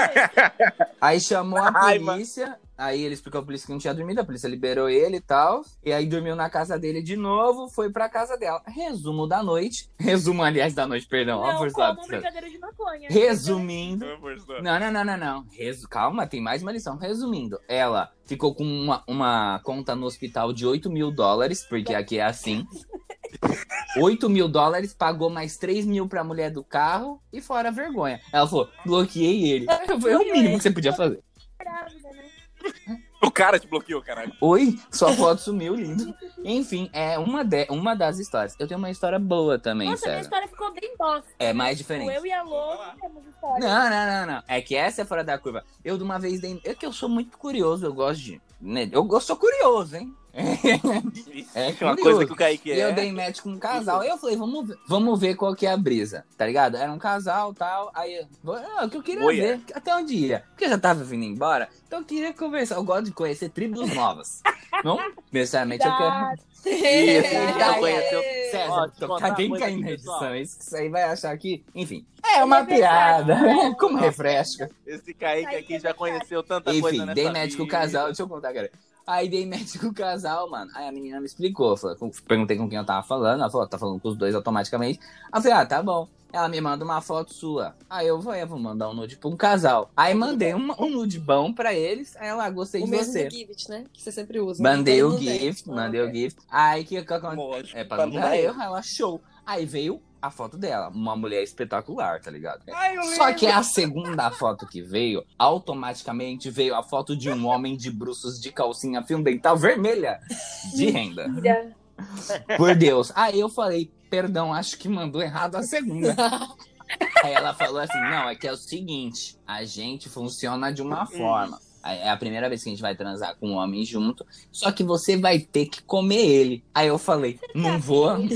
Aí chamou a polícia. Aí ele explicou a polícia que não tinha dormido. A polícia liberou ele e tal. E aí dormiu na casa dele de novo. Foi pra casa dela. Resumo da noite. Resumo, aliás, da noite, perdão. Não, forçado. como brincadeira de maconha. Resumindo. Não, Não, não, não, não. Resu... Calma, tem mais uma lição. Resumindo, ela ficou com uma, uma conta no hospital de 8 mil dólares, porque aqui é assim. 8 mil dólares, pagou mais 3 mil pra mulher do carro e fora a vergonha. Ela falou, bloqueei ele. É o mínimo que você podia fazer. Né? O cara te bloqueou, caralho. Oi, sua foto sumiu, lindo. Enfim, é uma, de... uma das histórias. Eu tenho uma história boa também, Nossa, minha César. história ficou bem bosta. É mais diferente. Eu e a Lô temos história. Não, não, não, não. É que essa é fora da curva. Eu de uma vez dei. É que eu sou muito curioso, eu gosto de. Né? Eu, eu sou curioso, hein? É uma curioso. coisa que o Kaique é. eu dei match com um casal. Aí eu falei, vamos ver, vamos ver qual que é a brisa, tá ligado? Era um casal tal. Aí, eu- ah, o que eu queria Boia. ver, até onde ia. Porque eu já tava vindo embora, então eu queria conversar. Eu gosto de conhecer tribos novas. Não necessariamente eu quero. Isso, já conheceu. César, tá uma bem caindo na edição. Isso que isso aí vai achar aqui. Enfim, é uma piada. Como refresca. Esse Kaique aqui é já conheceu tanta coisa Enfim, nessa dei match com o vida. casal, deixa eu contar, cara. Aí dei match com o casal, mano. Aí a menina me explicou. falou- perguntei com quem eu tava falando. Ela falou, tá falando com os dois automaticamente. Aí eu falei, ah, tá bom. Ela me manda uma foto sua. Aí eu vou, eu vou mandar um nude pra um casal. Aí mandei um, um nude bom pra eles. Aí ela, ah, gostei O de mesmo você. gift, né? Que você sempre usa. Mandei Todo o mundo tem. gift, Ah, mandei o ok. gift. Aí que que aconteceu? Lógico, É pra não dar erro, ela show. Aí veio a foto dela, uma mulher espetacular, tá ligado? Ai, Só que a segunda foto que veio, automaticamente veio a foto de um homem de bruços de calcinha fio dental vermelha de renda. Mentira. Por Deus. Aí eu falei, perdão, acho que mandou errado a segunda. Aí ela falou assim: não, é que é o seguinte, a gente funciona de uma forma. É a primeira vez que a gente vai transar com um homem junto, só que você vai ter que comer ele. Aí eu falei, não vou.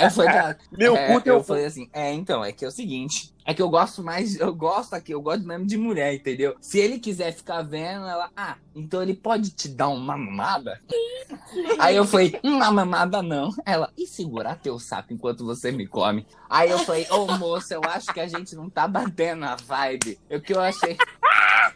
Eu falei, Meu é, cu, teu eu falei assim, é, então, é que é o seguinte, é que eu gosto mais, eu gosto aqui, eu gosto mesmo de mulher, entendeu? Se ele quiser ficar vendo, ela, ah, então ele pode te dar uma mamada? Aí eu falei, uma mamada não. Ela, e segurar teu saco enquanto você me come? Aí eu falei, ô moça, eu acho que a gente não tá batendo a vibe. O que eu achei.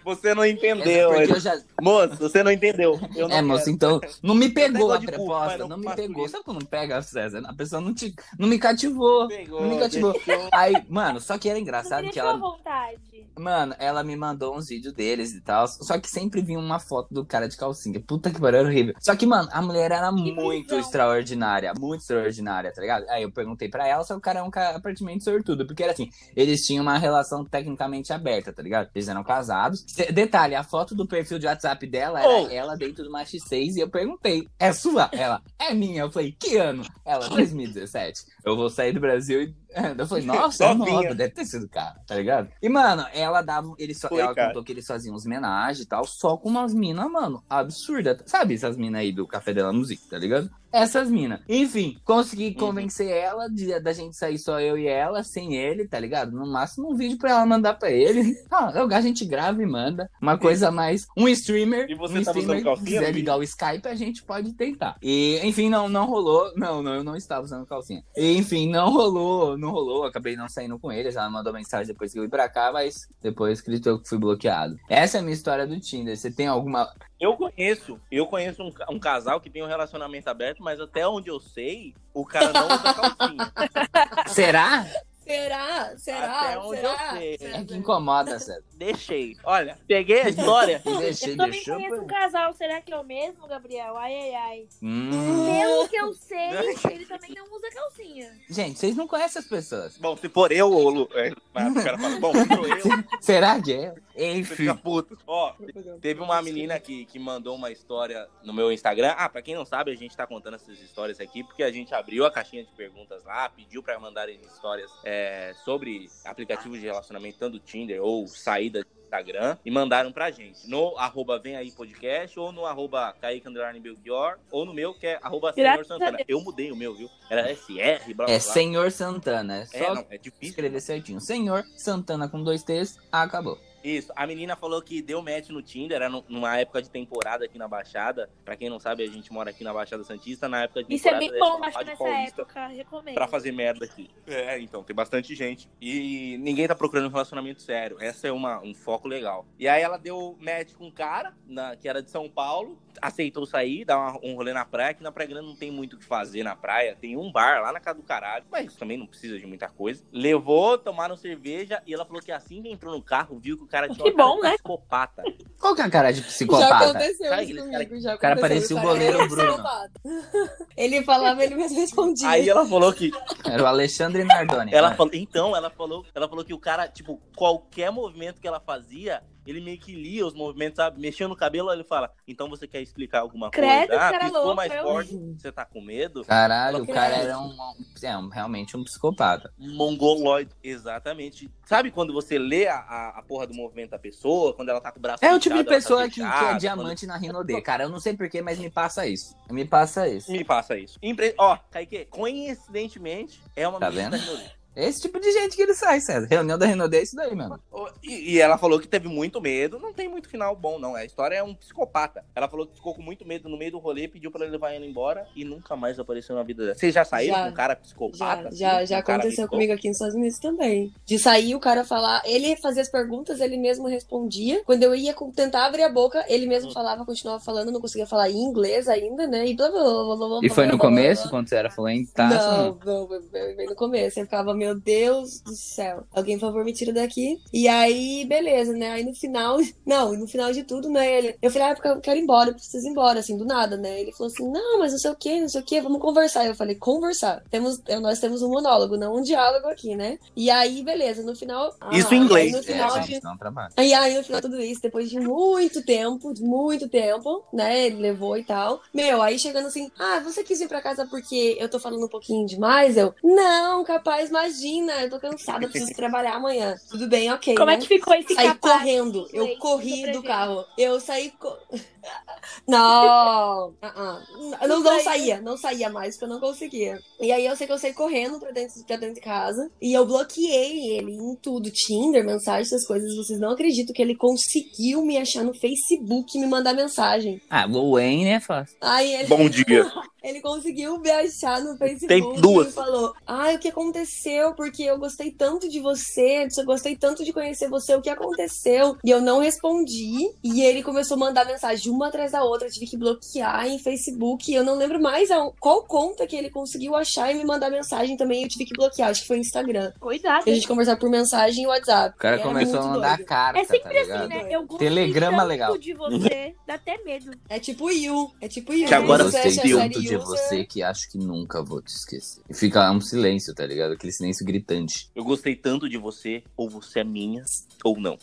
Você não entendeu. É já... Moço, você não entendeu. Eu não é, moço, quero. então não me pegou a proposta, não não me pegou. isso. Sabe quando não pega, César? A pessoa não, te, não me cativou. Pegou, não me cativou. deixou. Aí, mano, só que era engraçado que ela. vontade. Mano, ela me mandou uns vídeos deles e tal. Só que sempre vinha uma foto do cara de calcinha. Puta que pariu, era horrível. Só que, mano, a mulher era muito visão. extraordinária. Muito extraordinária, tá ligado? Aí eu perguntei pra ela, só que o cara é um cara sortudo. Porque era assim, eles tinham uma relação tecnicamente aberta, tá ligado? Eles eram casados. Se- Detalhe, a foto do perfil de WhatsApp dela era Oh. ela dentro do Max 6 e eu perguntei, é sua? Ela, é minha. Eu falei, que ano? Ela, 2017. Eu vou sair do Brasil e. Eu falei, nossa, é nova, deve ter sido cara, tá ligado? E, mano, ela dava. Ele só, Foi, ela cara. contou que eles faziam uns homenagens e tal, só com umas minas, mano, absurda. Sabe essas minas aí do Café Della Music, tá ligado? Essas minas. Enfim, consegui Uhum. convencer ela de, da gente sair só eu e ela, sem ele, tá ligado? No máximo um vídeo pra ela mandar pra ele. Ah, a gente grava e manda. Uma coisa mais. Um streamer. E você um tava streamer usando calcinha quiser no ligar o Skype, a gente pode tentar. E, enfim, não, não rolou. Não, não, eu não estava usando calcinha. E, enfim, não rolou, não rolou. Acabei não saindo com ele. Já mandou mensagem depois que eu vim pra cá, mas depois acreditou que fui bloqueado. Essa é a minha história do Tinder. Você tem alguma. Eu conheço, eu conheço um, um casal que tem um relacionamento aberto, mas até onde eu sei, o cara não usa calcinha. Será? Será? Será? Até onde eu sei. É Será? que incomoda, César. Deixei. Olha, peguei a história. Deixei, Eu também deixou. conheço um casal. Será que é o mesmo, Gabriel? Ai, ai, ai. Hum. Pelo que eu sei, ele também não usa calcinha. Gente, vocês não conhecem as pessoas. Bom, se for eu. É, o cara fala, bom, se for eu, Será que é? Enfim. Ó, teve uma menina que, que mandou uma história no meu Instagram. Ah, pra quem não sabe, a gente tá contando essas histórias aqui porque a gente abriu a caixinha de perguntas lá, pediu pra mandarem histórias é, sobre aplicativos de relacionamento, tanto Tinder ou saída do Instagram, e mandaram pra gente. No arroba vem aí podcast, ou no arroba Kaique Underline Belchior, ou no meu, que é arroba Senhor Santana. Eu mudei o meu, viu? Era SR, blá blá É. Senhor Santana. É É, só não, é difícil. escrever certinho. Senhor Santana com dois T's. Acabou. Isso, a menina falou que deu match no Tinder, era nu- numa época de temporada aqui na Baixada. Pra quem não sabe, a gente mora aqui na Baixada Santista, na época de Isso é temporada bem da bom, acho nessa Paulista época, recomendo. pra fazer merda aqui. É, então, tem bastante gente. E ninguém tá procurando um relacionamento sério. Essa é uma, um foco legal. E aí ela deu match com um cara, na, que era de São Paulo, aceitou sair, dar uma- um rolê na praia, que na Praia Grande não tem muito o que fazer na praia. Tem um bar lá na casa do caralho, mas também não precisa de muita coisa. Levou, tomaram cerveja e ela falou que assim que entrou no carro, viu que o cara tinha Que uma cara bom, de né? psicopata. Qual que é a cara de Já psicopata? aconteceu Sabe isso comigo, já o cara aconteceu. parecia o cara goleiro Bruno. Ele falava, ele mesmo respondia. Aí ela falou que Era o Alexandre Nardoni. Ela Vai. falou, então, ela falou, ela falou que o cara, tipo, qualquer movimento que ela fazia, ele meio que lia os movimentos, sabe? Mexendo no cabelo, ele fala, então você quer explicar alguma Credo, coisa? Ah, cara piscou louco, mais eu- forte, você tá com medo? Caralho, o cara era um, um- é, um- realmente um psicopata. Mongoloide. Exatamente. Sabe quando você lê a, a, a porra do movimento da pessoa, quando ela tá com o braço É o tipo de tá pessoa que, que fechada, é diamante na Rinodê. Cara, eu não sei porquê, mas me passa isso. Me passa isso. quando- Me passa isso. Empre... Ó, Kaique, coincidentemente, é uma Tá menina vendo? da. Esse tipo de gente que ele sai, César. Reunião da Rinodê é isso daí, mano. E, e ela falou que teve muito medo. Não tem muito final bom, não. A história é um psicopata. Ela falou que ficou com muito medo no meio do rolê, pediu pra ele levar ela embora e nunca mais apareceu na vida dela. Vocês já saíram Já. com um cara Já, psicopata? já, assim? já Um cara aconteceu meio comigo aqui nos Estados Unidos também. De sair, o cara falar. Ele fazia as perguntas, ele mesmo respondia. Quando eu ia tentar abrir a boca, ele mesmo Hum. falava, continuava falando, não conseguia falar em inglês ainda, né? E blá blá blá blá blá. E foi blá, no blá, começo, blá. quando você era fluente, tá? Não, não, bem, bem no começo. Eu ficava, meu Deus do céu. Alguém, por favor, me tira daqui. E aí, beleza, né? Aí no final, não, no final de tudo, né? Ele, eu falei, ah, porque eu quero ir embora, eu preciso ir embora, assim, do nada, né? Ele falou assim, não, mas não sei o que, não sei o que, vamos conversar. Eu falei, conversar. Temos, eu- nós temos um monólogo, não um diálogo aqui, né? E aí, beleza, no final. Isso ah, em inglês. No É, final de, gente, não trabalha. e aí, no final de tudo isso, depois de muito tempo, de muito tempo, né? Ele levou e tal. Meu, aí chegando assim, ah, você quis vir pra casa porque eu tô falando um pouquinho demais? Eu, não, capaz, imagina, eu tô cansada, eu preciso trabalhar amanhã. Tudo bem, ok. Como né? é que ficou esse Saí capaz? correndo, eu corri do carro. Eu saí. Co... Não! ah. Eu não, não Não saía, não saía mais, porque eu não conseguia. E aí eu sei que eu saí correndo pra dentro, pra dentro de casa. E eu bloqueei ele em tudo: Tinder, mensagem, essas coisas. Vocês não acreditam que ele conseguiu me achar no Facebook e me mandar mensagem. Ah, o Wayne é fácil. Aí ele. Bom dia. Ele conseguiu me achar no Facebook Tem duas. e falou: Ai, o que aconteceu? Porque eu gostei tanto de você, eu gostei tanto de conhecer você, o que aconteceu? E eu não respondi. E ele começou a mandar mensagem uma atrás da outra. Eu tive que bloquear em Facebook. Eu não lembro mais a- qual conta que ele conseguiu achar e me mandar mensagem também. Eu tive que bloquear, acho que foi Instagram. Cuidado. E a gente conversava por mensagem e WhatsApp. O cara Era começou a mandar doido. carta, É sempre tá assim, ligado? né? Eu gostei Telegrama tanto legal. de você, dá até medo. É tipo Yu. É tipo Yu. Que agora Você tanto série de Você que acho que nunca vou te esquecer. E fica um silêncio, tá ligado? Aquele silêncio gritante. Eu gostei tanto de você, ou você é minha, ou não.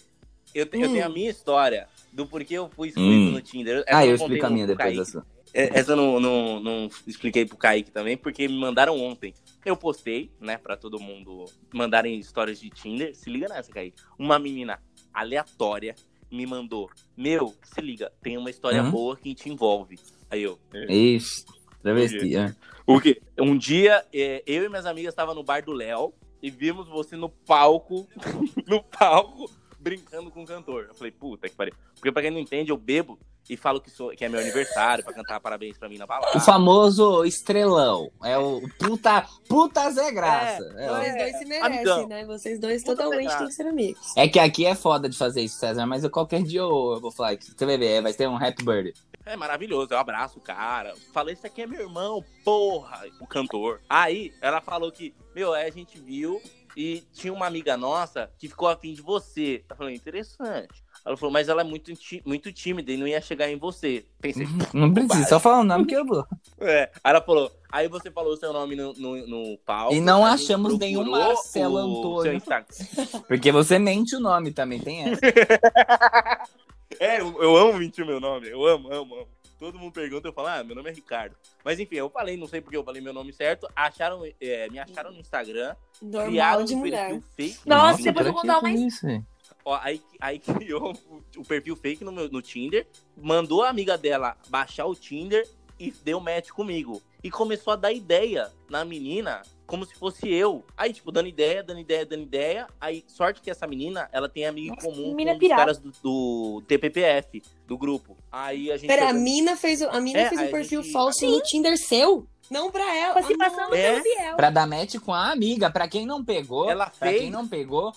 Eu, te- eu Hum. tenho a minha história do porquê eu fui excluído Hum. no Tinder. Essa Ah, eu explico a minha depois sua. É, Essa eu não, não, não expliquei pro Kaique também, porque me mandaram ontem. Eu postei, né, pra todo mundo mandarem histórias de Tinder. Se liga nessa, Kaique. Uma menina aleatória me mandou: Meu, se liga, tem uma história Hum? boa que te envolve. Aí eu. Ixi, travesti, né? O? Um dia, é, eu e minhas amigas estavam no bar do Léo e vimos você no palco, no palco, brincando com o cantor. Eu falei, puta que pariu. Porque pra quem não entende, eu bebo e falo que, sou, que é meu aniversário pra cantar parabéns pra mim na balada. O famoso estrelão. É o puta, puta Zé Graça. É, o- Vocês dois se merecem, amigão. né? Vocês dois Puta totalmente têm que ser amigos. É que aqui é foda de fazer isso, César, mas eu, qualquer dia eu, eu vou falar que você vai ver, vai ter um happy birthday. É maravilhoso, eu abraço o cara. Falei, isso aqui é meu irmão, porra, o cantor. Aí ela falou que, meu, aí a gente viu e tinha uma amiga nossa que ficou afim de você. Eu falei, interessante. Ela falou, mas ela é muito, muito tímida e não ia chegar em você. Pensei, Não precisa, só falar o nome que eu vou. é. Aí ela falou, aí você falou o seu nome no, no, no palco. E não achamos nenhum Marcelo o Antônio. Porque você mente o nome também, tem essa. É, eu, eu amo mentir meu nome. Eu amo, amo, amo. Todo mundo pergunta, eu falo, ah, meu nome é Ricardo. Mas enfim, eu falei, não sei porque eu falei meu nome certo. Acharam, é, me acharam no Instagram, Normal criaram de um mulher. perfil fake. Nossa, no Tinder. depois eu vou contar isso, velho? Ó, aí, aí criou o, o perfil fake no, meu, no Tinder, mandou a amiga dela baixar o Tinder e deu match comigo. E começou a dar ideia na menina como se fosse eu. Aí, tipo, dando ideia, dando ideia, dando ideia. Aí, sorte que essa menina, ela tem amigo em Nossa, comum com os caras do, do TPPF, do grupo. Aí a gente... Pera, a pegou- mina fez, a mina É, fez um a perfil gente- falso no Tinder seu? Não pra ela. Tava se Ah, passando. É? pelo Biel. Pra dar match com a amiga. Pra quem não pegou, Ela pra fez. quem não pegou,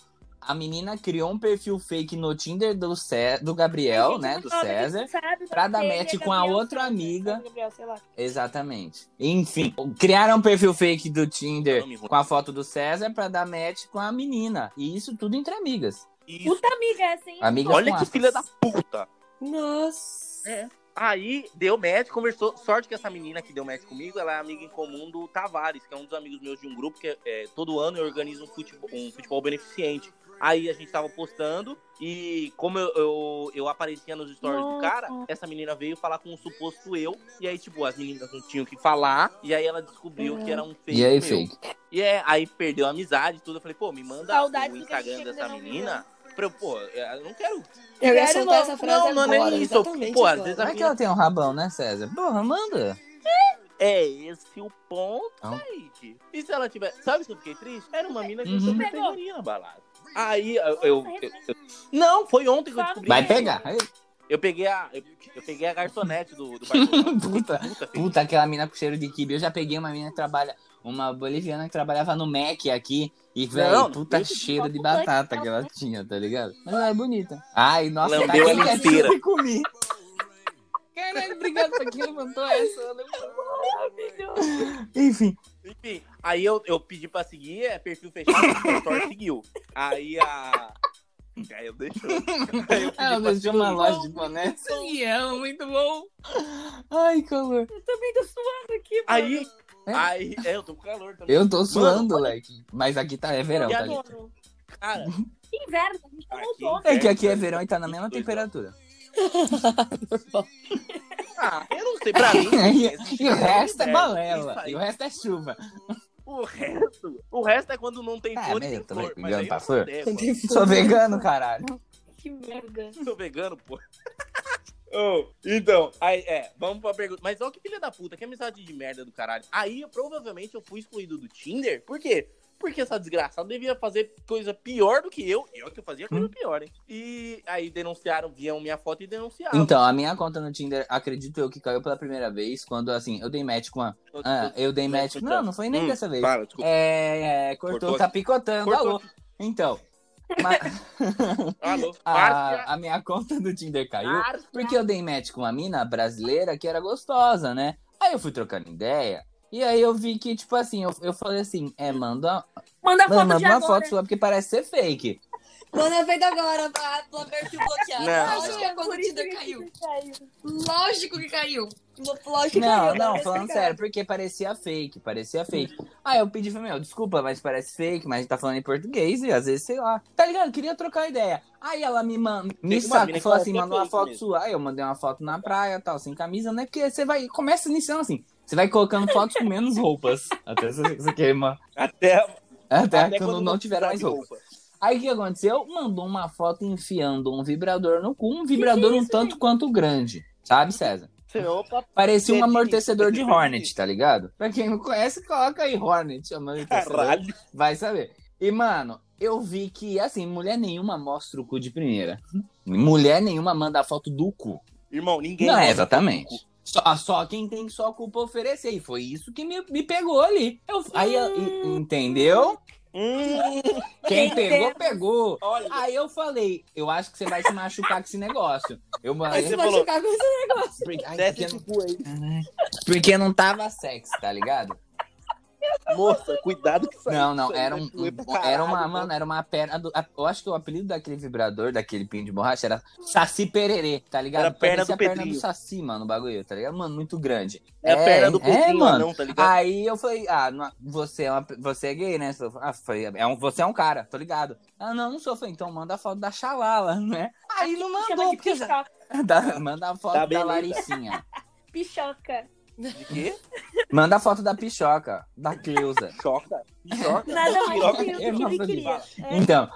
a menina criou um perfil fake no Tinder do, Cé- do Gabriel, Gente, né? Do César. sabe pra dar match é com a outra César, amiga. Gabriel, sei lá. Exatamente. Enfim, criaram um perfil fake do Tinder com a foto do César pra dar match com a menina. E isso tudo entre amigas. Isso. Puta amiga essa, hein? Amigas Olha com que filha da puta. Nossa. É. Aí deu match, conversou. Sorte que essa menina que deu match comigo, ela é amiga em comum do Tavares, que é um dos amigos meus de um grupo que é, é, todo ano eu organizo um futebol, um futebol beneficente. Aí a gente tava postando e como eu, eu, eu aparecia nos stories do Nossa. cara, essa menina veio falar com um suposto eu. E aí, tipo, as meninas não tinham o que falar. E aí ela descobriu Uhum. que era um fake. E aí, meu. fake? E é, aí perdeu a amizade e tudo. Eu falei, pô, me manda Saudades o do Instagram dessa não menina. Pra eu, pô, eu não quero. Eu ia Quero soltar não. essa frase Não, não, não é isso. Pô, às vezes a Como é que ela tem um rabão, né, César? Porra, manda. É esse o ponto, Não. Kaique. E se ela tiver. Sabe que eu fiquei triste? Era uma mina que Uhum. eu Pegou. pegaria na balada. Aí eu, eu- eu- Não, foi ontem que eu descobri. Vai pegar. Eu peguei a. Eu, eu peguei a garçonete do, do. Puta. Puta. Puta, aquela mina com cheiro de kibe. Eu já peguei uma mina que trabalha, uma boliviana que trabalhava no Mac aqui. E, velho, puta cheiro de Só batata que ela tinha, tá ligado? Mas ela é bonita. Ai, nossa, tá Lambeu que inteira. comi. Caralho, obrigado por quem levantou essa. Enfim. Enfim, aí eu, eu pedi pra seguir, é perfil fechado, o Thor seguiu. Aí a. Aí eu deixo. Aí eu pedi Ela pra deixou seguir. uma loja de boné. É muito bom. Ai, calor. Eu também tô suando aqui, mano. Aí. É? Aí. É, eu tô com calor também. Eu tô suando, Mano, moleque. Mas aqui tá, é verão, E tá ligado? Cara, Inverno, a gente tá Aqui. É que aqui é verão e tá na mesma temperatura. ah, eu não sei, pra mim. E, e o resto é balela. E o resto é chuva. O resto, o resto é quando não tem Ah, flor tem flor. Mas flor. não Tem Sou vegano, caralho. Que merda. Sou vegano, pô. Oh, então, aí, é, vamos pra pergunta. Mas olha que filha da puta, que amizade de merda do caralho. Aí, eu, provavelmente, eu fui excluído do Tinder, por quê? Porque essa desgraçada devia fazer coisa pior do que eu. Eu que eu fazia coisa Hum. pior, hein? E aí denunciaram, viam minha foto e denunciaram. Então, a minha conta no Tinder, acredito eu que caiu pela primeira vez quando, assim, eu dei match com a. Ah, eu dei match. Não, não foi nem Hum, dessa vez. Fala, desculpa. É, é, cortou, Cortou tá picotando, Cortou alô. Então. ma- Alô, a, a minha conta do Tinder caiu Márcia. porque eu dei match com uma mina brasileira que era gostosa, né? Aí eu fui trocando ideia. E aí eu vi que, tipo assim, eu, eu falei assim, é, manda, Manda foto manda uma agora. foto sua, porque parece ser fake. Manda feito agora pra, pra perfil bloqueado. Não. Lógico que é Tinder que caiu. caiu. Lógico que caiu. Lógico que Não, caiu. não, né? falando sério, porque parecia fake, parecia fake. Aí eu pedi, falei, meu, desculpa, mas parece fake, mas a gente tá falando em português e às vezes, sei lá. Tá ligado? Queria trocar ideia. Aí ela me manda, me que falou assim, é manda uma foto mesmo. sua. Aí eu mandei uma foto na praia, tal, sem camisa, né? Porque você vai, começa iniciando assim, você vai colocando fotos com menos roupas. Até você, você queima. Até, Até, até quando não tiver mais de roupa. Aí o que aconteceu? Mandou uma foto enfiando um vibrador no cu, um vibrador que é um isso, tanto gente? quanto grande. Sabe, César? Opa, Parecia um Perdi, amortecedor de perdi. Hornet, tá ligado? Pra quem não conhece, coloca aí Hornet, amortecedor. caralho. Vai saber. E, mano, eu vi que, assim, mulher nenhuma mostra o cu de primeira. Mulher nenhuma manda a foto do cu. Irmão, ninguém. não, é, exatamente. Só, só quem tem só cu pra oferecer. E foi isso que me, me pegou ali. Eu, aí, e- entendeu? Hum, Quem pegou, pegou. olha, Aí eu falei, eu acho que você vai se machucar com esse negócio. Eu Aí mandei. você falou- chocar com esse negócio. Porque, ai, porque, aí. porque não tava sexy, tá ligado? Moça, cuidado que sai. Não, não, isso era, um, era uma, mano, era uma perna do. a- Eu acho que o apelido daquele vibrador, daquele pino de borracha, era Saci Pererê, tá ligado? Era a perna Parecia do a perna do. Saci, mano, o bagulho, tá ligado? Mano, muito grande. É a perna do é, Pedrinho, mano. não, tá ligado? Aí eu falei, ah, não- você é, uma, você é gay, né? Falei, Ah, foi, é um, você é um cara, tô ligado. Ah, não, não sou. Eu falei, então manda a foto da Xalala, né? Aí não mandou, porque já... Da- manda a foto Tá, da beleza. Laricinha. Pichoca. De quê? Manda a foto da Pichoca, da Cleusa. Choca. Choca. Nada mais que que queria. É. Então,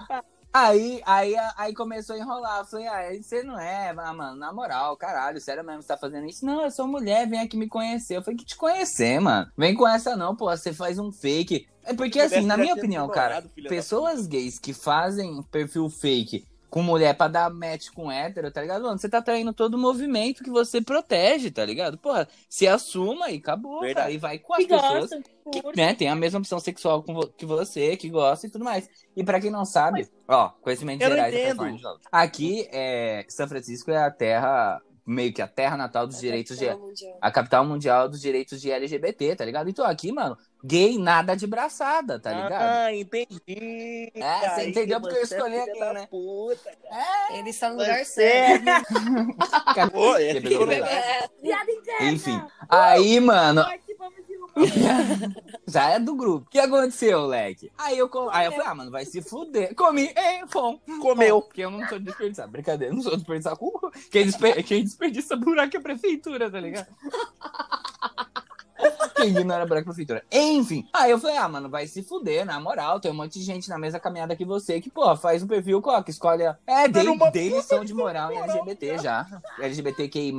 aí, aí, aí começou a enrolar. Eu falei, ah, você não é, ah, mano, na moral, caralho, sério mesmo, você tá fazendo isso? Não, eu sou mulher, vem aqui me conhecer. Eu falei, que te conhecer, mano. Vem com essa não, pô, você faz um fake. É porque, assim, na minha opinião, cara, pessoas gays que fazem perfil fake com mulher pra dar match com hétero, tá ligado? Mano, você tá traindo todo o movimento que você protege, tá ligado? Porra, se assuma e acabou, Verdade. cara. E vai com as Que pessoas gosta, que né, tem a mesma opção sexual com vo- que você, que gosta e tudo mais. E pra quem não sabe, ó, conhecimentos Eu não gerais. Aqui, é, São Francisco é a terra, meio que a terra natal dos direitos de... Mundial. A capital mundial dos direitos de LGBT, tá ligado? Então aqui, mano, gay nada de braçada, tá ligado? Ah, entendi. É, você Aí entendeu porque eu você é escolhi aqui, da né? Puta, Ele está no lugar Você é- certo. Pô, é. É. Enfim, aí, mano, já é do grupo. O que aconteceu, leque? Aí eu, co- aí eu falei, ah, mano, vai se fuder. Comi, é, bom. Comeu. Bom, Porque eu não sou de desperdiçar. Brincadeira, não sou de desperdiçar. Quem, desper... Quem desperdiça buraco é a prefeitura, tá ligado? Quem ignora buraco é a prefeitura. Enfim. Aí eu falei, ah, mano, vai se fuder, na moral. Tem um monte de gente na mesma caminhada que você que, pô, faz um perfil, coloca, escolhe. a- É, dei, dei lição de moral em LGBT já. LGBTQI,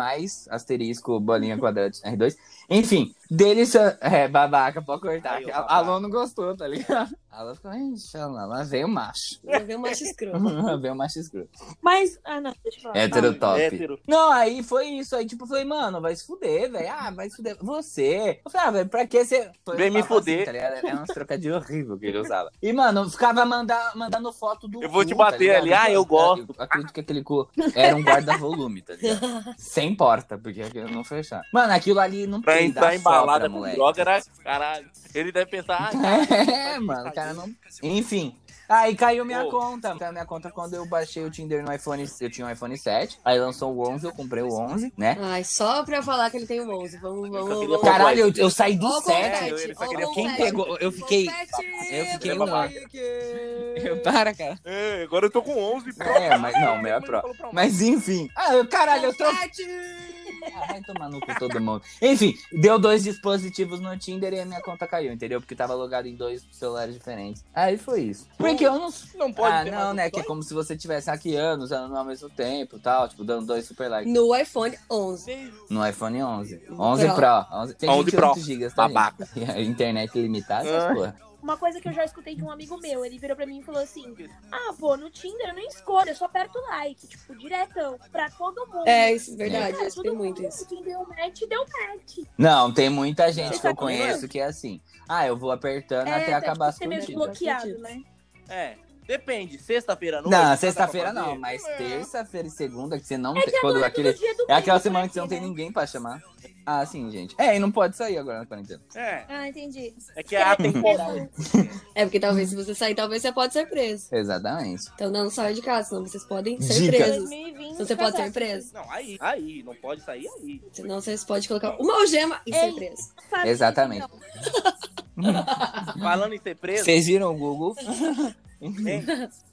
asterisco, bolinha quadrada, R2. Enfim, deles. É, babaca, pode cortar. Aí, a. Alô não gostou, tá ligado? Ela ficou, ixi, lá, lá veio o macho. eu vi um macho escroto. veio o macho escroto. Mas. Ah, não, deixa eu falar. Hétero top. Hétero. Não, aí foi isso. Aí, tipo, eu falei, mano, vai se fuder, velho. Ah, vai se fuder. Você. Eu falei, ah, velho, pra que você. Foi Vem me assim, fuder. tá ligado? Era uns trocadilhos horríveis que ele usava. E, mano, eu ficava mandar, mandando foto do. Eu vou cu, te bater tá ali. Ah, eu gosto. Eu acredito que aquele cu era um guarda-volume, tá ligado? Sem porta, porque aquilo não fechar. Mano, aquilo ali não Pra entrar dá embalada com moleque. droga era. Caralho. Ele deve pensar. Ah, É, mano, o cara não. Enfim. Aí caiu minha Ô. conta. Caiu minha conta quando eu baixei o Tinder no iPhone. Eu tinha um iPhone 7. Aí lançou o 11, eu comprei o 11, né? Ai, só pra falar que ele tem um 11. Vamos, vamos, vamos. Caralho, eu, eu saí do Ó o 7. confete, eu- ele só ó o queria- Quem confete. pegou? Eu fiquei. Confete. Eu fiquei babaca. Eu, para, cara. É, agora eu tô com 11. pronto. É, mas não, meu é Mas pro. Mas enfim. Ah, eu, caralho, eu tô. Ah, vai tomar no cu todo mundo. Enfim, deu dois dispositivos no Tinder e a minha conta caiu, entendeu? Porque tava logado em dois celulares diferentes. Aí foi isso. Porque eu não. Não pode ah, ter não, mais né? Que é como se você estivesse hackeando, usando ao mesmo tempo e tal, tipo, dando dois super likes. No iPhone 11. No iPhone 11. 11 Pro. Pro. 11, tem 11 28 Pro. GB, tá, Babaca. E internet limitada, essas Ah. porra. Uma coisa que eu já escutei de um amigo meu, ele virou pra mim e falou assim: Ah, pô, no Tinder eu não escolho, eu só aperto like, tipo, diretão, pra todo mundo. É, isso é verdade, escutei todo muito isso. Quem deu match, deu match. Não, tem muita gente Você que eu comendo? conheço que é assim. Ah, eu vou apertando É, até tá, acabar as tipo, ser meio bloqueado, né? É, depende. Sexta-feira. Não, nada sexta-feira não, mas É. terça-feira e segunda que você não É tem. que Quando agora é aquele, do é aquela semana né, que você não tem né? ninguém pra chamar. Ah, sim, gente. É, e não pode sair agora na quarentena. É, Ah, entendi. é que é atemporal. É porque talvez se você sair, talvez você pode ser preso. Exatamente. Então não saia de casa, senão vocês podem ser Dica. presos. 2020. Então você pode ser preso. Não, aí, aí, não pode sair aí. Senão vocês podem colocar uma algema e ser Ei. preso. Faz Exatamente. Falando em ser preso, Vocês viram o Google?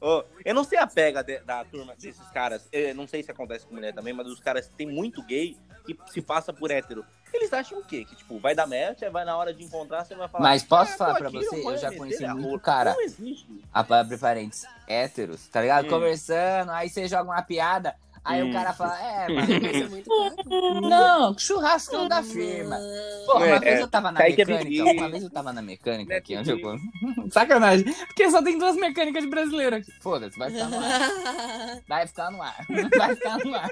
Ô, eu não sei a pega de- da turma desses caras. Eu não sei se acontece com mulher também, mas os caras que tem muito gay que se passa por hétero. Eles acham o quê? Que, tipo, vai dar match, aí vai na hora de encontrar, você vai falar. Mas posso "Ah, falar pra você? Eu já conheci a muito roupa." cara. Não existe. abre parênteses, héteros, tá ligado? Hum. Conversando, aí você joga uma piada, aí Hum. o cara fala, é, Isso é muito caro. não, churrascão da firma. Porra, uma É, vez é. eu tava na que é mecânica, uma vez eu tava na mecânica É aqui, onde eu... bebida. Sacanagem, porque só tem duas mecânicas de brasileiro aqui. Foda-se, vai ficar no ar. Vai ficar no ar. Vai ficar no ar.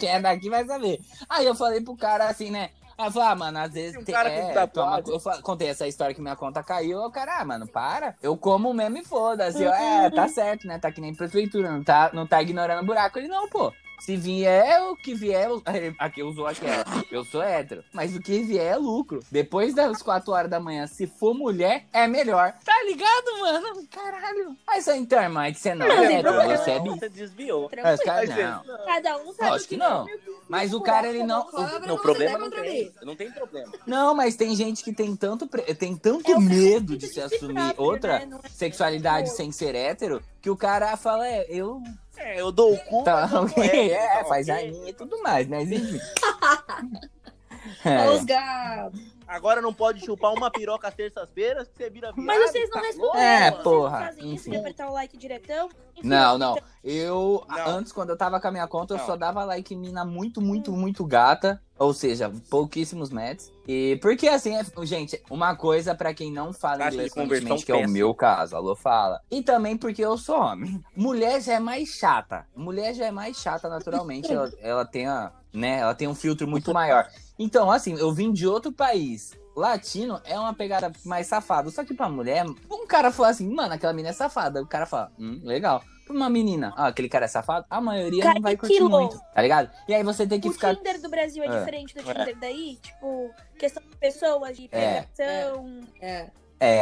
Quem é daqui vai saber. Aí eu falei pro cara assim, né? Eu ah, mano, às vezes um tem. cara com É, tatuagem. toma- eu contei essa história que minha conta caiu. O cara, ah, mano, para. Eu como mesmo e foda-se. Eu, É, tá certo, né? Tá que nem prefeitura, não tá, não tá ignorando o buraco. Ele, não, pô. Se vier o que vier, eu- aqui usou aquela. Eu sou hétero. Mas o que vier é lucro. Depois das 4 horas da manhã, se for mulher, é melhor. Tá ligado, mano? Caralho. Mas então, irmã, é que você não Não, é hétero, você é bi. Você desviou. Mas, cara, Tranquilo. não. Cada um sabe Lógico o que não. é, Mas o cara, ele não- é No preconceito problema não tem. Não tem problema. Não, mas tem gente que tem tanto, pre- tem tanto É o medo de se assumir próprio, outra né? Não é- sexualidade sem ser hétero, que o cara fala, é, eu. É, eu dou o cu. Tá, ok, não é, tá faz a ok. minha e tudo mais, mas os É. gatos. Agora não pode chupar uma piroca às terças-feiras que você vira viado. Mas vocês não tá respondem. É, vocês porra, Não fazem isso de apertar o like diretão. Enfim, Não, eu- não. Eu, Não. antes, quando eu tava com a minha conta, eu Não. só dava like em mina muito, muito, muito gata. Ou seja, pouquíssimos matches. E porque assim, é, gente, uma coisa pra quem não fala Taxa de inglês conversão fluentemente, que é o meu caso, alô fala. E também porque eu sou homem. Mulher já é mais chata. Mulher já é mais chata naturalmente. ela, ela tem a, né, ela tem um filtro muito maior. Então, assim, eu vim de outro país. Latino é uma pegada mais safada. Só que pra mulher, um cara fala assim, mano, aquela menina é safada. O cara fala, hum, legal. Pra uma menina, ah, aquele cara é safado, a maioria Cara, não vai que curtir muito, tá ligado? E aí você tem que O ficar. Tinder do Brasil é, É. diferente do Tinder daí? Tipo, questão de pessoas, de É. pegação. É. É,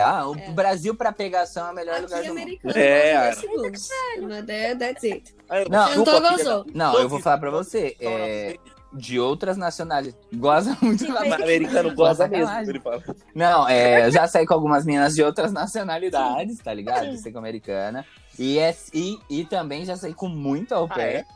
ah, o É. Brasil pra pegação é o melhor Aqui lugar do mundo. americano É, é, é. segundos. Mas é, that's it. Não, chupa, então avançou. da- Não, eu vou falar pra você, é, de outras nacionalidades. Goza muito O americano gosta mesmo. Não, é, eu já saí com algumas meninas de outras nacionalidades, tá ligado? Sim. De ser americana. E, é, e, e também já saí com muito au Ah, pair.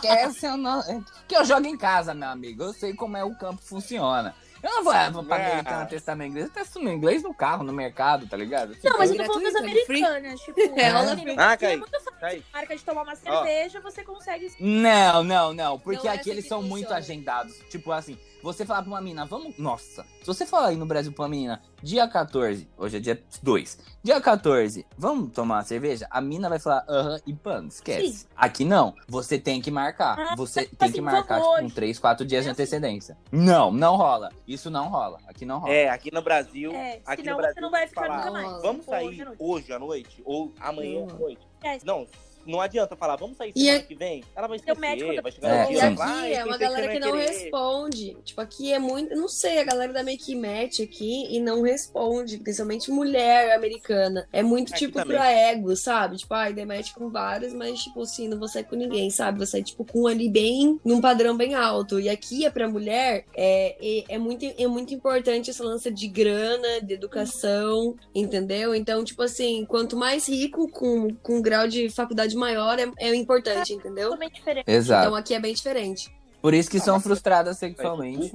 que, essa eu não, é, que eu jogo em casa, meu amigo. Eu sei como é o campo funciona. Eu não vou, ah, vou pra Ah. americana testar meu inglês. Eu testo meu inglês no carro, no mercado, tá ligado? Não, mas eu tô gratuito, falando das é free. americanas. Tipo, É, ela assim, Ah, é Kai. muito fácil. Marca de tomar uma cerveja, você consegue. Não, não, não. Porque Não é aqui assim eles são funciona. muito agendados. Tipo assim, você falar pra uma menina, vamos. Nossa, se você falar aí no Brasil pra uma menina, dia 14, hoje é dia 2, dia 14, vamos tomar uma cerveja? A mina vai falar, aham, e pano, esquece. Sim. Aqui não. Você tem que marcar. Ah, Você tipo tem assim, que marcar, vamos tipo, com hoje. 3, 4 dias de assim. antecedência. Não, não rola. Isso não rola. Aqui não rola. É, aqui no Brasil. É, aqui senão no Brasil, você não vai ficar falar, nunca "Ah, mais. Vamos Hoje sair hoje à noite ou amanhã à noite. Não, não adianta falar, vamos sair E semana é- que vem. Ela vai Seu médico esquecer, tá- vai chegar É, E dia, vai, aqui é pensei uma você galera vai que não querer. responde. Tipo, aqui é muito. Não sei, a galera da Make Match aqui e não responde. Principalmente mulher americana. É muito Aqui tipo também. pra ego, sabe? Tipo, ai, dei match com vários, mas tipo assim, não vou sair com ninguém, sabe? Vou sair, tipo, com ali bem. num padrão bem alto. E aqui é pra mulher, é, é, é muito, é muito importante essa lança de grana, de educação, entendeu? Então, tipo assim, quanto mais rico, com, com grau de faculdade maior, é, é importante, entendeu? Totalmente diferente. Exato. Então aqui é bem diferente. Por isso que são mas- frustradas sexualmente.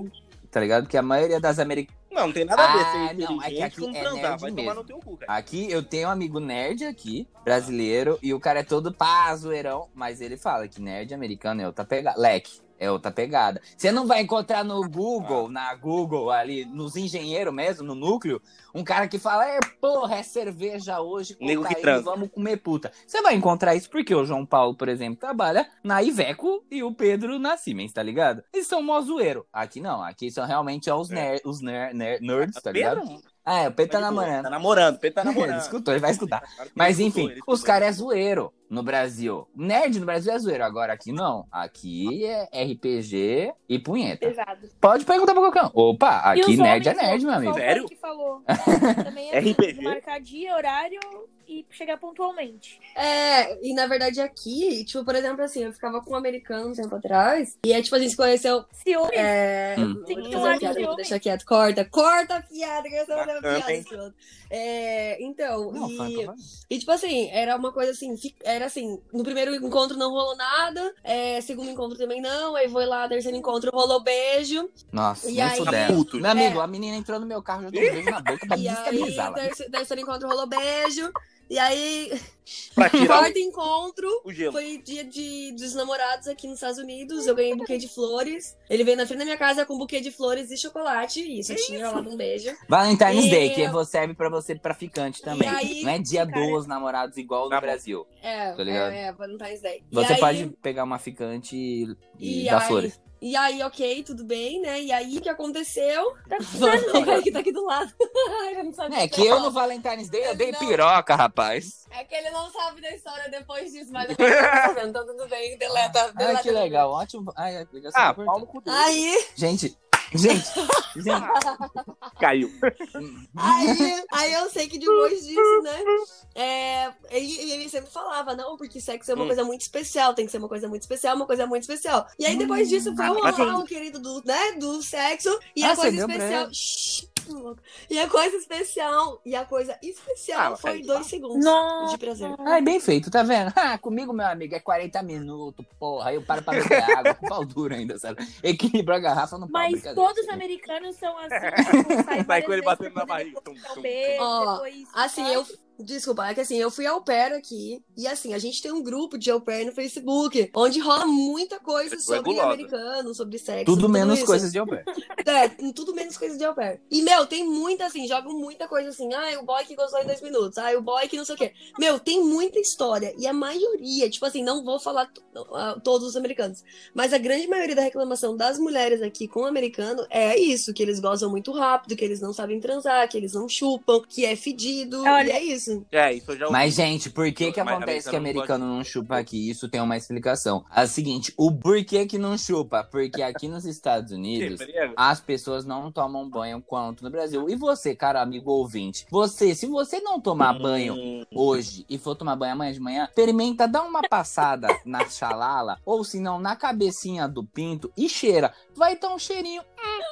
Tá ligado? Porque a maioria das americanas. Não, não tem nada a ver Ah, não, é que aqui com é transar. nerd Vai tomar mesmo. no teu cu, cara. Aqui eu tenho um amigo nerd aqui, brasileiro, e o cara é todo pá, zoeirão, mas ele fala que nerd americano é outra pegada. Leque. É outra pegada. Você não vai encontrar no Google, na Google ali, nos engenheiros mesmo, no núcleo, um cara que fala, é, porra, é cerveja hoje, Nego que vamos comer puta. Você vai encontrar isso porque o João Paulo, por exemplo, trabalha na Iveco e o Pedro na Siemens, tá ligado? Eles são mó zoeiro. Aqui não, aqui são realmente os, É. ner os ner ner nerds, tá ligado? Pedro? Ah, é, o Pedro tá Tá namorando. namorando, Pedro tá Ele namorando. escutou, ele vai escutar. Claro que ele Mas escutou, enfim, ele escutou. os caras é zoeiro no Brasil. Nerd no Brasil é zoeiro. Agora aqui não. Aqui é RPG e punheta. Pesado. Pode perguntar pra qualquer um. Opa, aqui nerd é nerd, meu amigo. o Sério? Kaique falou. Também é RPG? marcar dia, horário e chegar pontualmente. É, e na verdade aqui, tipo, por exemplo, assim, eu ficava com um americano um tempo atrás, e é tipo, a gente se conheceu. Ciúme. É. Hum. Vou Sim, fazer piada, vou homem. deixar quieto. Corta, corta a piada, que eu Bacana, piada. É, então, Não, e, fala, fala. e tipo assim, era uma coisa assim, era assim, no primeiro encontro não rolou nada, é, segundo encontro também não, aí foi lá, terceiro encontro rolou beijo, Nossa, E aí-. Puto. Meu amigo, a menina entrou no meu carro, já tô um beijo na boca pra e aí desestabilizar. lá. terceiro, terceiro encontro rolou beijo, e aí Pra tirar quarto encontro o gelo. Foi dia de, dos namorados aqui nos Estados Unidos. Eu ganhei um buquê de flores. Ele veio na frente da minha casa com um buquê de flores e chocolate. E isso, eu tinha lá um beijo. Valentine's E- Day, que serve pra você traficante também. aí, não é dia cara, dos namorados igual no Tá bom. Brasil. É, Tá ligado? é, é, Valentine's Day. E Você aí- pode pegar uma ficante e, e E dar aí, flores. E aí, ok, tudo bem, né? E aí, o que aconteceu? Tá O cara que tá aqui do lado. Ai, não sabia. É que eu no Valentine's Day eu dei Não. piroca, rapaz. É que ele não sabe da história depois disso, mas eu tô sabendo, então tudo bem, deleta. Ai, deleta que legal, ótimo. Ai, a Ah, foi pau no importante. cu dele. Aí, Gente, gente, gente. Caiu. Aí, aí eu sei que depois disso, né? É, ele, ele sempre falava, não, porque sexo é uma Hum. coisa muito especial, tem que ser uma coisa muito especial, uma coisa muito especial. E aí depois disso foi tem- rolar, o querido do, né, do sexo, e Ah, a coisa especial. Shhh, tá louco. e a coisa especial, e a coisa especial Ah, foi dois segundos Nossa. de prazer. Ai, bem feito, tá vendo? Ah, comigo, meu amigo, é 40 minutos, porra. Aí eu paro pra beber água com pau duro ainda, sabe? Equilibra a garrafa no pau. Mas brincadeira. todos os americanos são assim, tipo, sai, várias com ele batendo na barriga. Tum, um Ó, Assim, eu. Desculpa, é que assim, eu fui au pair aqui, e assim, a gente tem um grupo de au pair no Facebook, onde rola muita coisa é sobre americano, sobre sexo. Tudo menos isso. coisas de Albert. É, tem tudo menos coisa de au pair. E, meu, tem muita, assim, jogam muita coisa assim. Ah, o boy que gostou em dois minutos. Ah, o boy que não sei o quê. Meu, tem muita história. E a maioria, tipo assim, não vou falar to- todos os americanos. Mas a grande maioria da reclamação das mulheres aqui com o americano é isso: que eles gozam muito rápido, que eles não sabem transar, que eles não chupam, que é fedido. Olha- e é isso. É, isso eu já ouvi. Mas, gente, por que que Mas acontece que americano americano não chupa aqui? Isso tem uma explicação. É o seguinte, o porquê que não chupa? Porque aqui nos Estados Unidos, as pessoas não tomam banho quanto no Brasil. E você, cara amigo ouvinte, você, se você não tomar banho hum, hoje e for tomar banho amanhã de manhã, experimenta dar uma passada na xalala, ou se não, na cabecinha do pinto e cheira. Vai ter um cheirinho.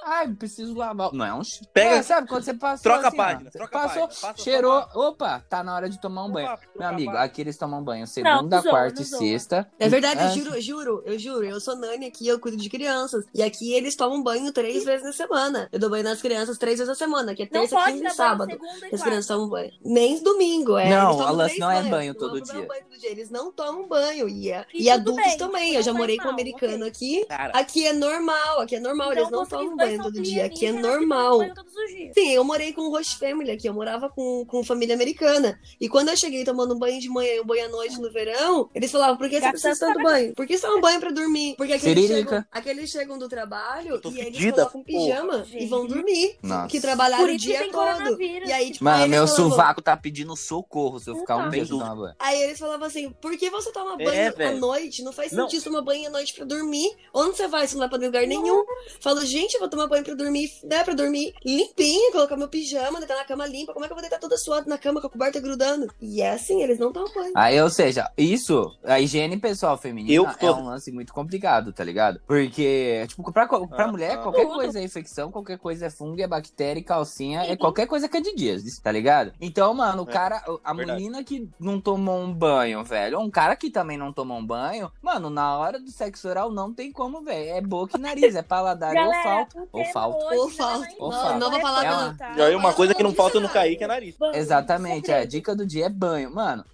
Ai, preciso lavar. Não é um. Pega- sabe quando você passou Troca assim, a página, troca a passou, página. Passa cheirou. Opa, tá na hora de tomar um banho. Opa, Meu amigo, aqui eles tomam banho segunda, não quarta não e sexta. É verdade, eu juro, juro, eu juro. Eu sou nani aqui, eu cuido de crianças. E aqui eles tomam banho três vezes na semana. Eu dou banho nas crianças três vezes na semana, que é Não terça, quinta e sábado. e As crianças tomam banho. Nem domingo, é. Não, elas três não é banho Não todo dia. banho todo dia. Eles não tomam banho. E, é- E e adultos bem, também. não Eu já morei com um americano aqui. Cara, Aqui é normal, aqui é normal. Então, eles não vocês tomam dois banho todo dia. É que tomam normal. banho todos os dias. Sim, eu morei com host family aqui, eu morava com, com família americana. E quando eu cheguei tomando um banho de manhã e um banho à noite no verão, eles falavam, por que você precisa tanto banho? Por que só um banho pra dormir? Porque aqueles chegam, aqueles chegam do trabalho e eles fedida, colocam pijama porra. e vão dormir. Nossa. Que trabalharam Por o dia todo. E aí, tipo, Mano, aí meu falavam- sovaco tá pedindo socorro se eu ficar um Então. Sem tomar banho. Aí eles falavam assim, por que você toma É, banho à velho. noite? Não faz Não. sentido tomar banho à noite pra dormir. Onde você vai? Você não vai pra lugar nenhum. Falo, gente, eu vou tomar banho pra dormir, né? Pra dormir limpinha, colocar meu pijama, deitar na cama limpa. Como é que eu vou deitar toda suada na cama com a coberta grudando? E é assim, eles não tomam banho. Aí, ou seja, isso, a higiene pessoal feminina Eu é tô- um lance muito complicado, tá ligado? Porque, tipo, pra, pra Ah, mulher, ah. qualquer Tudo. coisa é infecção, qualquer coisa é fungo, é bactéria, e calcinha, é qualquer coisa que é de dias, tá ligado? Então, mano, o É, cara, a verdade. menina que não tomou um banho, velho, ou um cara que também não tomou um banho, mano, na hora do sexo oral não tem como, velho. É boca e nariz, é paladar e Galera, olfato. Ou falta. Ou não é falta. Ou falta. Não vou falar É? E aí uma coisa que não falta no. Kaique é nariz. Banho, Exatamente, a dica do dia é banho. Mano,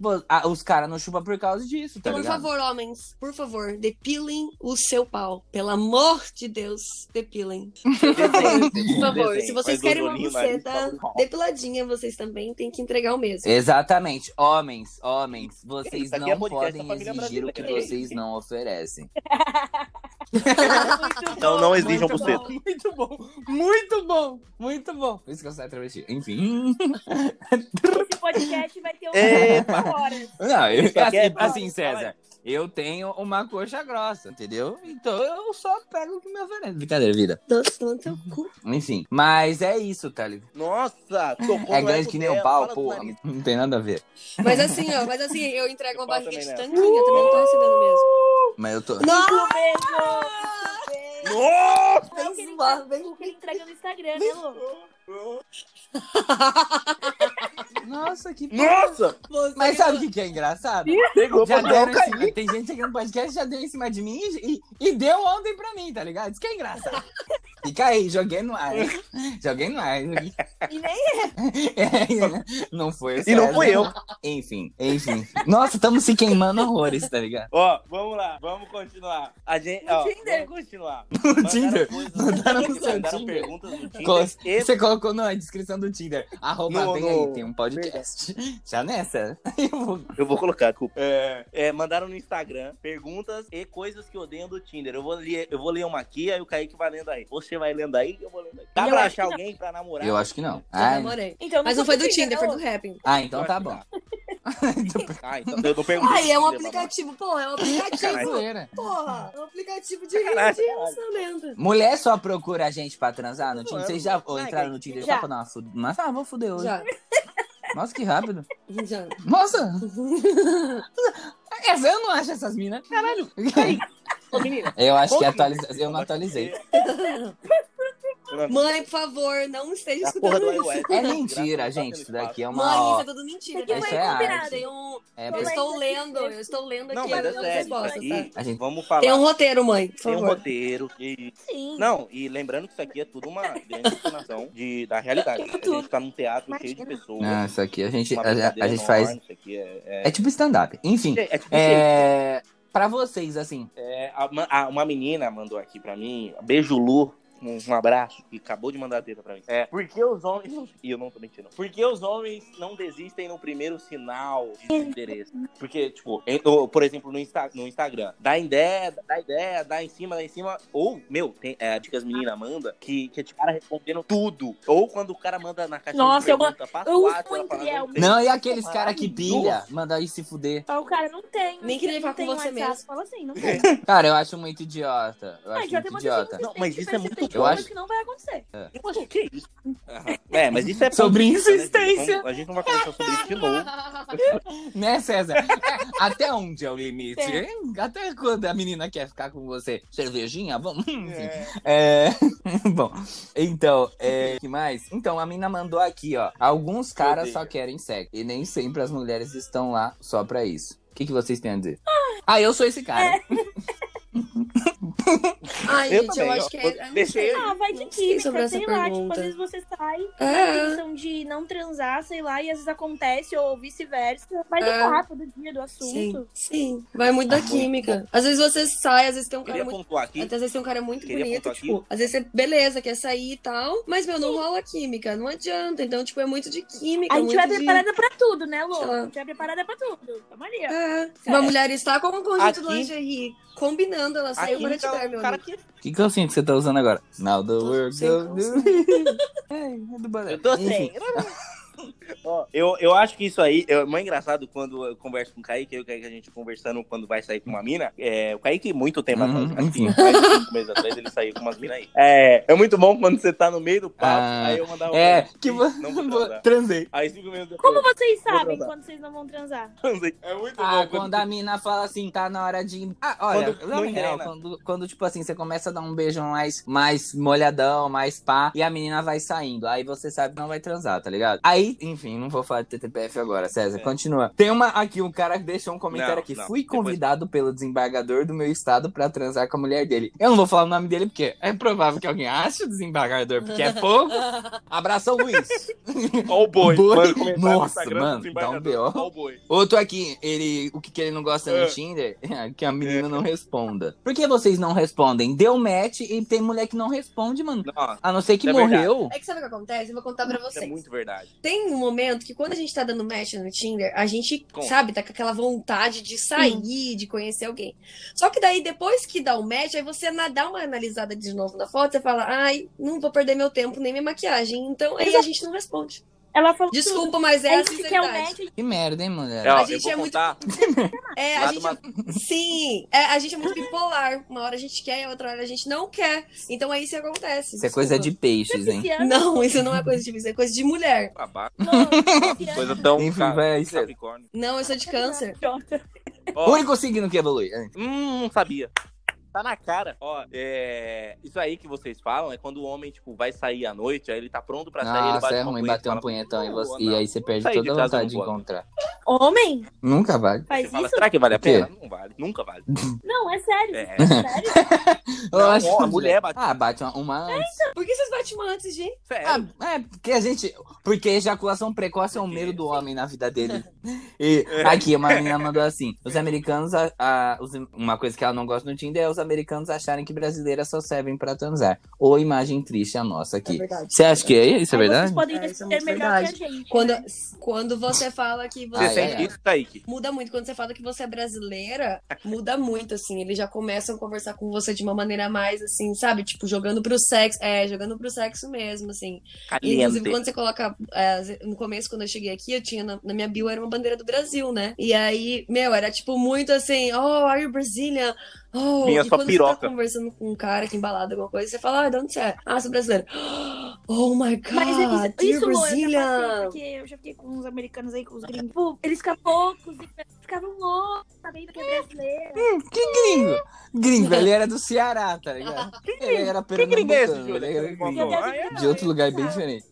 os caras não chupam por causa disso, tá Por ligado? favor, homens, por favor, depilem o seu pau. Pelo amor de Deus, depilem. Por favor, se vocês querem uma buceta depiladinha, vocês também têm que entregar o mesmo. Exatamente. Homens, homens, vocês não é podem exigir o que vocês não oferecem. Então bom, não exijam buceta. Muito bom, muito bom, muito bom. Por isso que eu saio travesti. Enfim. Esse podcast vai ter Epa. quatro horas. Não, eu, aqui é assim, bom. assim, César, eu tenho uma coxa grossa, entendeu? Então eu só pego o que me oferece. Brincadeira, vida. Doce no teu cu. Enfim, mas é isso, tá ligado? Nossa, tocou É grande que nem o pau, nariz. Não tem nada a ver. Mas assim, ó, mas assim, eu entrego uma barriga de também tanquinho, também não tô recebendo mesmo. Mas eu tô. Não! Nossa! Ele zoar, entrega- o que ele entrega no Instagram, né, Lu? Nossa, que. Nossa! Mas sabe o que, que é engraçado? Pegou Já pra deram em cima, tem gente aqui no podcast já deu em cima de mim e, e deu ontem pra mim, tá ligado? Isso que é engraçado. Fica aí, joguei no ar. Joguei no ar. E nem É, não foi E não fui eu. Enfim, enfim. Nossa, estamos se queimando horrores, tá ligado? Ó, vamos lá, vamos continuar. A gente, No ó, Tinder. vamos continuar. No Tinder? coisas- Mandaram mandaram Tinder? perguntas no Tinder. Você colocou na descrição do Tinder. Arroba, No- vem no- aí, tem um podcast. Já nessa? Eu vou- Eu vou colocar, desculpa. É, é, mandaram no Instagram perguntas e coisas que odeiam do Tinder. Eu vou, ler, eu vou ler uma aqui, aí o Kaique vai lendo aí. Você vai lendo aí, eu vou lendo aí. Dá Eu pra achar que não. alguém pra namorar? Eu acho que não. Eu Ai, namorei. Então, Mas não foi do Tinder, Tinder, foi né, do? Rapping. ah, então tá bom. Ah, então eu não. Ai, é um Tinder, aplicativo, pô, é um Caralho. aplicativo. Zoeira. Porra, é um aplicativo de Sacanagem, de sacanagem. relacionamento. Mulher só procura a gente pra transar no Tinder. Vocês já entraram no Tinder já. só pra dar uma fudida? Mas ah, vou fuder hoje. Já, Nossa, que rápido. já. Nossa! Essa, eu não acho essas minas. Caralho. Ô, menina. Eu acho que atualiza... eu não atualizei. Mãe, por favor, não esteja escutando do isso. É mentira, gente. Isso daqui é uma. Mãe, isso é tudo mentira. Isso é arte. Um... É, Eu Mas estou lendo, eu estou lendo Não, aqui mas é sério. Respostas, aqui, tá? A gente- vamos falar. Tem um roteiro, mãe, por Tem um favor. roteiro. E... Sim. Não, e lembrando que isso aqui é tudo uma grande encenação de, da realidade. A gente tá num teatro cheio de pessoas. Não, isso aqui a gente, a, a gente faz. Isso aqui é, é, É tipo stand-up. Enfim. é, tipo É. Pra vocês, assim. É, a- a- uma menina mandou aqui pra mim, beijo Lu, um, abraço, que acabou de mandar a teta pra mim. É, porque os homens. E eu não tô mentindo. Porque os homens não desistem no primeiro sinal de interesse. Porque, tipo, em- ou, por exemplo, no, Insta- no Instagram, dá ideia, dá ideia, dá em cima, dá em cima. Ou, meu, tem é, a dica que as meninas mandam, que, que é tipo, cara respondendo tudo. Ou quando o cara manda na caixa Nossa, de eu pergunta, eu uso quatro, ela fala, sei. Não, e aqueles cara que pilha, manda aí se fuder. Ó, O cara não tem. Nem queria não falar tem com você mesmo. Fala assim, não tem. Cara, eu acho muito idiota. Eu Ah, acho idiota é muito idiota. Não, mas isso é muito Eu acho- que não vai acontecer. Poxa, que isso? Aham. É, mas isso é Sobre né, insistência. A gente não vai conversar sobre isso de novo. Né, César? É, até onde é o limite? É. Até quando a menina quer ficar com você? Cervejinha? Vamos. É. É. Bom, então, é. que mais? Então, a mina mandou aqui, ó. Alguns caras só querem sexo. E nem sempre as mulheres estão lá só pra isso. O que, que vocês têm a dizer? Ah, eu sou esse cara. Ai, Eu gente, também, eu acho ó. que é. eu Deixei. Ah, vai de química, sei lá. Tipo, pergunta. às vezes você sai com a É. intenção de não transar, sei lá, e às vezes acontece, ou vice-versa. Mas É. é papo do dia, do Sim, assunto. sim. Vai muito da Ah, muito química. Às vezes você sai, às vezes tem um cara Queria muito. aqui. Até às vezes tem um cara muito Queria bonito, tipo, às vezes você, beleza, quer sair e tal, mas, meu, não rola química, não adianta. Então, tipo, é muito de química, A gente vai de... preparada pra tudo, né, lá. A gente vai preparada pra tudo. Tamo ali, ó. É. Uma mulher está com um conjunto Aqui- do lingerie, combinando, ela saiu Aqui para te dar, meu cara amigo. que O que, você tá usando agora? Now the world sem go calça. do... É, é do balé. Eu tô Enfim. sem. Ó, eu, eu acho que isso aí é muito engraçado quando eu converso com o Kaique, eu e o Kaique a gente conversando quando vai sair com uma mina. É, o Kaique, muito tempo Uhum, atrás, acho que mais cinco meses atrás, ele saiu com umas minas aí. É, é muito bom quando você tá no meio do papo, Ah, aí eu mandava É, um- que você. Não vou transar. Transei. Aí cinco minutos depois. Como vocês sabem transar. quando vocês não vão transar? transei. É muito Ah, bom. quando a mina fala assim, tá na hora de. Ah, olha, Quando não real, engrena. quando, quando, tipo assim, você começa a dar um beijo mais, mais molhadão, mais pá, e a menina vai saindo. Aí você sabe que não vai transar, tá ligado? Aí, enfim, não vou falar de TTPF agora, César. É. Continua. Tem uma aqui, um cara que deixou um comentário não, aqui. Não. Fui convidado Depois... pelo desembargador do meu estado pra transar com a mulher dele. Eu não vou falar o nome dele porque é provável que alguém ache o desembargador, porque é pouco. Abração, Luiz. Ó o boi. boi. Nossa, mano, dá um B.O. Outro aqui, ele, o que, que ele não gosta no é. Tinder é que a menina não responda. Por que vocês não respondem? Deu match e tem mulher que não responde, mano. Não, a não ser que morreu. É que sabe o que acontece? Eu vou contar pra vocês. É muito verdade. Tem um momento que quando a gente tá dando match no Tinder, a gente, Como? sabe, tá com aquela vontade de sair, Sim. de conhecer alguém. Só que daí, depois que dá o match, aí você dá uma analisada de novo na foto, você fala, ai, não vou perder meu tempo nem minha maquiagem. Então aí a gente não responde. Ela falou Desculpa, mas é a sinceridade. Que, que merda, hein, mulher? É, a gente é muito. é, a gente. Sim, é, a gente é muito bipolar. Uma hora a gente quer e outra hora a gente não quer. Então é isso que acontece. Isso é coisa de peixes, hein? Não, isso não é coisa de peixes, é coisa de mulher. Não, coisa tão. Enfim, vai, Não, eu sou de câncer. O único signo que evolui. Hum, não sabia. Tá na cara. Ó, é... Isso aí que vocês falam é quando o homem, tipo, vai sair à noite, aí ele tá pronto pra sair, Nossa, ele bate é ruim bater um punhetão e, você... e aí você perde toda a vontade de, encontrar. Homem? Nunca vale. Faz fala, isso? será que vale a pena? Não vale. Nunca vale. Não, é sério. É. É sério? Eu acho Não, que- a mulher bate. Ah, bate uma, uma antes. Por que vocês batem uma antes, gente? Ah, é, porque a gente. Porque ejaculação precoce é o medo do homem na vida dele. E aqui, uma menina mandou assim: os americanos, a, a- os- uma coisa que ela não gosta no Tinder é os americanos acharem que brasileiras só servem pra transar. Ou imagem triste a nossa É aqui. verdade. Você acha que é isso? É Aí verdade? Vocês podem É, isso é melhor verdade. que a gente. Quando, né? quando você fala que Você você. Ah, sente é. isso, Kaique? Muda muito. Quando você fala que você é brasileira, muda muito, assim. Eles já começam a conversar com você de uma maneira mais, assim, sabe? Tipo, jogando pro sexo. É, jogando pro sexo mesmo, assim. E, inclusive, Caliente. quando você coloca. é, no começo, quando eu cheguei aqui, eu tinha na, na minha bio era uma bandeira do Brasil, né? E aí, meu, era tipo muito assim, oh, are you Brazilian? Oh, Vinha e só quando piroca. você tá conversando com um cara que embalado alguma coisa, você fala, ah, de onde você é? Ah, sou brasileiro. Oh my god, Mas isso, isso Lu, eu já passei, Brazilian! porque eu já fiquei com uns americanos aí, com os gringos. Pô, eles ficavam loucos, ficavam loucos, sabendo que é brasileiro. Que gringo? Gringo, ele era do Ceará, tá ligado? Ele era Que gringo é esse, pernambucano, Júlia? ele era que gringo. Ah, é? De outro lugar bem diferente.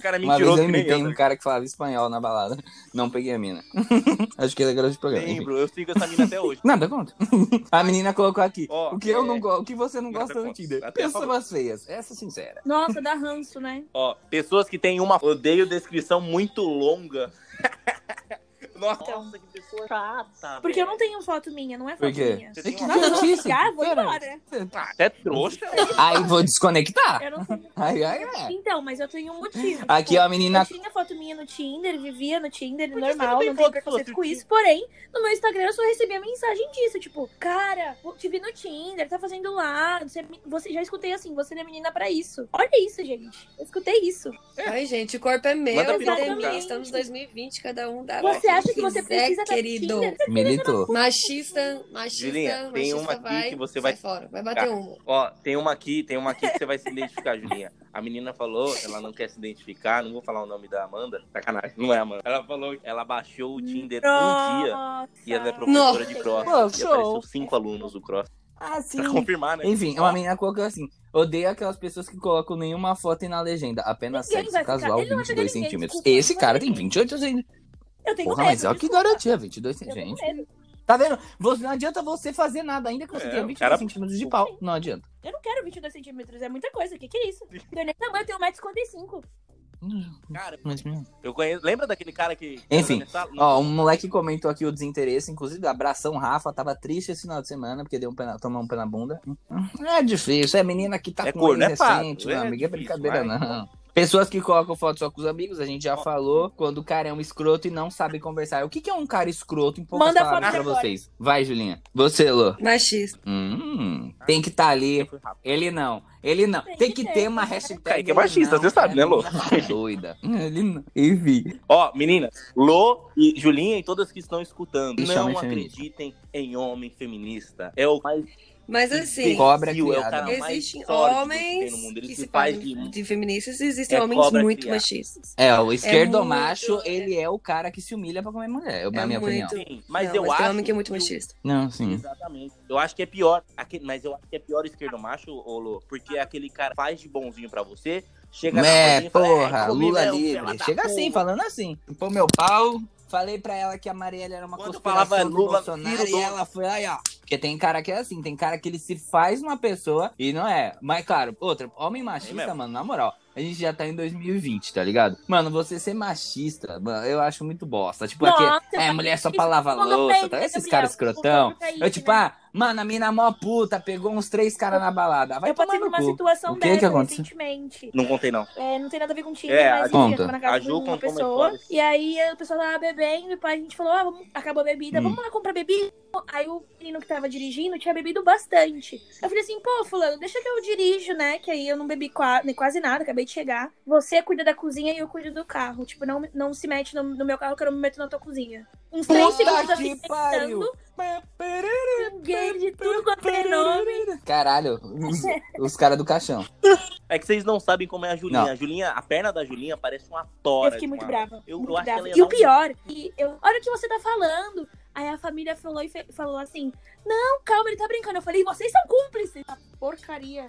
Cara é Uma vez eu que imitei eu. um né? cara que falava espanhol na balada. Não peguei a mina. Acho que ele é garoto de programa. enfim. Lembro, eu sigo essa mina até hoje. Nada contra. A menina colocou aqui. Ó, o que eu é- não gosto, o que você não gosta no. Tinder? Pessoas feias. Essa é sincera. Nossa, dá ranço, né? Ó, pessoas que têm uma. Odeio descrição muito longa. Nossa, Então. que pessoa chata. Porque eu não tenho foto minha, não é Por foto quê? minha. Você tem Que uma- Nossa, eu vou idiotice. ficar, vou Pera. embora. Ah, até trouxa. Aí vou desconectar. Eu não sou... Ai, ai, ai. Então, mas eu tenho um motivo. Aqui, Tipo, ó, a menina. Eu tinha foto minha no Tinder, vivia no Tinder, que você normal, não tem não tenho com isso. Porém, no meu Instagram eu só recebia mensagem disso. Tipo, cara, te vi no Tinder, tá fazendo lá. Você, você já escutei assim, você não é menina pra isso. Olha isso, gente. Eu escutei isso. Ai, gente, o corpo é meu, Manda a vida é piroca, minha. Estamos em 2020, cada um dá. Você acha que você quiser, precisa querido? Tinder? Militou. Machista, machista, Julinha, tem machista uma aqui vai, que você sai vai- fora, vai bater Tá. uma. Ó, tem uma aqui, tem uma aqui que você vai se identificar, Julinha. A menina falou, ela não quer se identificar, não vou falar o nome da Amanda. Sacanagem, não é a Amanda. Ela falou que ela baixou o Tinder um dia Nossa. e ela é professora de cross. Pô, e show. apareceu cinco alunos do cross. Ah, sim. Pra confirmar, né? Enfim, uma menina colocou assim: odeio aquelas pessoas que colocam nenhuma foto e na legenda, apenas Ninguém sexo casual, ele não vai pegar 22 ninguém, centímetros. desculpa, Esse cara tem ninguém. 28 centímetros. Eu tenho Porra, medo. mas olha que garantia, 22 Eu tenho centímetros. Gente, tá vendo? Você, não adianta você fazer nada, ainda que você É, tenha o 22 cara- centímetros de pau. Não adianta. Eu não quero 22 centímetros, é muita coisa. O que, que é isso? Eu nem tamanho, eu tenho 1,55m. Cara, Mas, meu. eu conheço. Lembra daquele cara que. Enfim, Ó, um moleque comentou aqui o desinteresse, inclusive, abração Rafa, tava triste esse final de semana, porque deu um pé na, tomou um pé na bunda. É difícil, é menina que tá É com ex é recente, é meu amigo, é brincadeira mas- não. Pessoas que colocam foto só com os amigos, a gente já falou, quando o cara é um escroto e não sabe conversar. O que, que é um cara escroto em poucas Manda palavras foto pra agora. vocês? Vai, Julinha. Você, Lô. Machista. Hum, tem que estar tá ali. Ele não. Ele não. Tem Tem que que ter, uma que hashtag. Kaique é machista, você sabe, né, Lô? É doida. Ele não. Enfim. Ó, meninas, Lô e Julinha e todas que estão escutando, não acreditem em homem feminista. É o mais Mas assim, Cobra é mais existem que homens. Ele que se faz de... de feministas e existem É homens muito criada. machistas. É, o esquerdo muito- macho, ele é o cara que se humilha pra comer mulher, na É minha muito. opinião. Sim, mas Não, eu tem acho homem que é muito machista. Não, sim. Exatamente. Eu acho que é pior, mas eu acho que é pior o esquerdo macho, ô Lô, porque aquele cara faz de bonzinho pra você, Chega É, na e fala, porra, come Lula livre. Chega assim, porra. falando assim. Pô, meu pau. Falei pra ela que a Marielle era uma Quando conspiração falava do Lula, Bolsonaro e ela foi aí, ó. Porque tem cara que é assim, tem cara que ele se faz uma pessoa e não é. Mas, claro, outra, homem machista, mano, na moral, a gente já tá em 2020, tá ligado? Mano, você ser machista, mano, eu acho muito bosta. Tipo, Nossa, aqui, é mulher só pra lavar louça, tá? Esses caras escrotão. Eu, tipo, né? ah, mano, a mina mó puta, pegou uns três caras na balada. Vai eu passei por no uma cu. situação O que que dessa aconteceu? recentemente. Não contei, não. É, não tem nada a ver com Tinder, É, mas a enfim, eu tava na A casa Ju de uma pessoa. E aí a pessoa tava bebendo, e pai, a gente falou, ah, vamos, acabou a bebida, Hum. vamos lá comprar bebida. Aí o menino que tava dirigindo tinha bebido bastante. Eu falei assim, pô, fulano, deixa que eu dirijo, né? Que aí eu não bebi qua- nem quase nada, acabei de chegar. Você cuida da cozinha e eu cuido do carro. Tipo, não, não se mete no, no meu carro que eu não me meto na tua cozinha. Uns três segundos Puta assim, que pariu! pensando, gay de tudo quanto é nome. Caralho, os, os caras do caixão. É que vocês não sabem como é a Julinha. Não. A Julinha, a perna da Julinha parece uma tora. Eu fiquei de muito uma- brava. Eu, muito eu acho que brava. ia E o um- pior, e eu, olha o que você tá falando. Aí a família falou e fe- falou assim: Não, calma, ele tá brincando. Eu falei, vocês são cúmplices. Porcaria.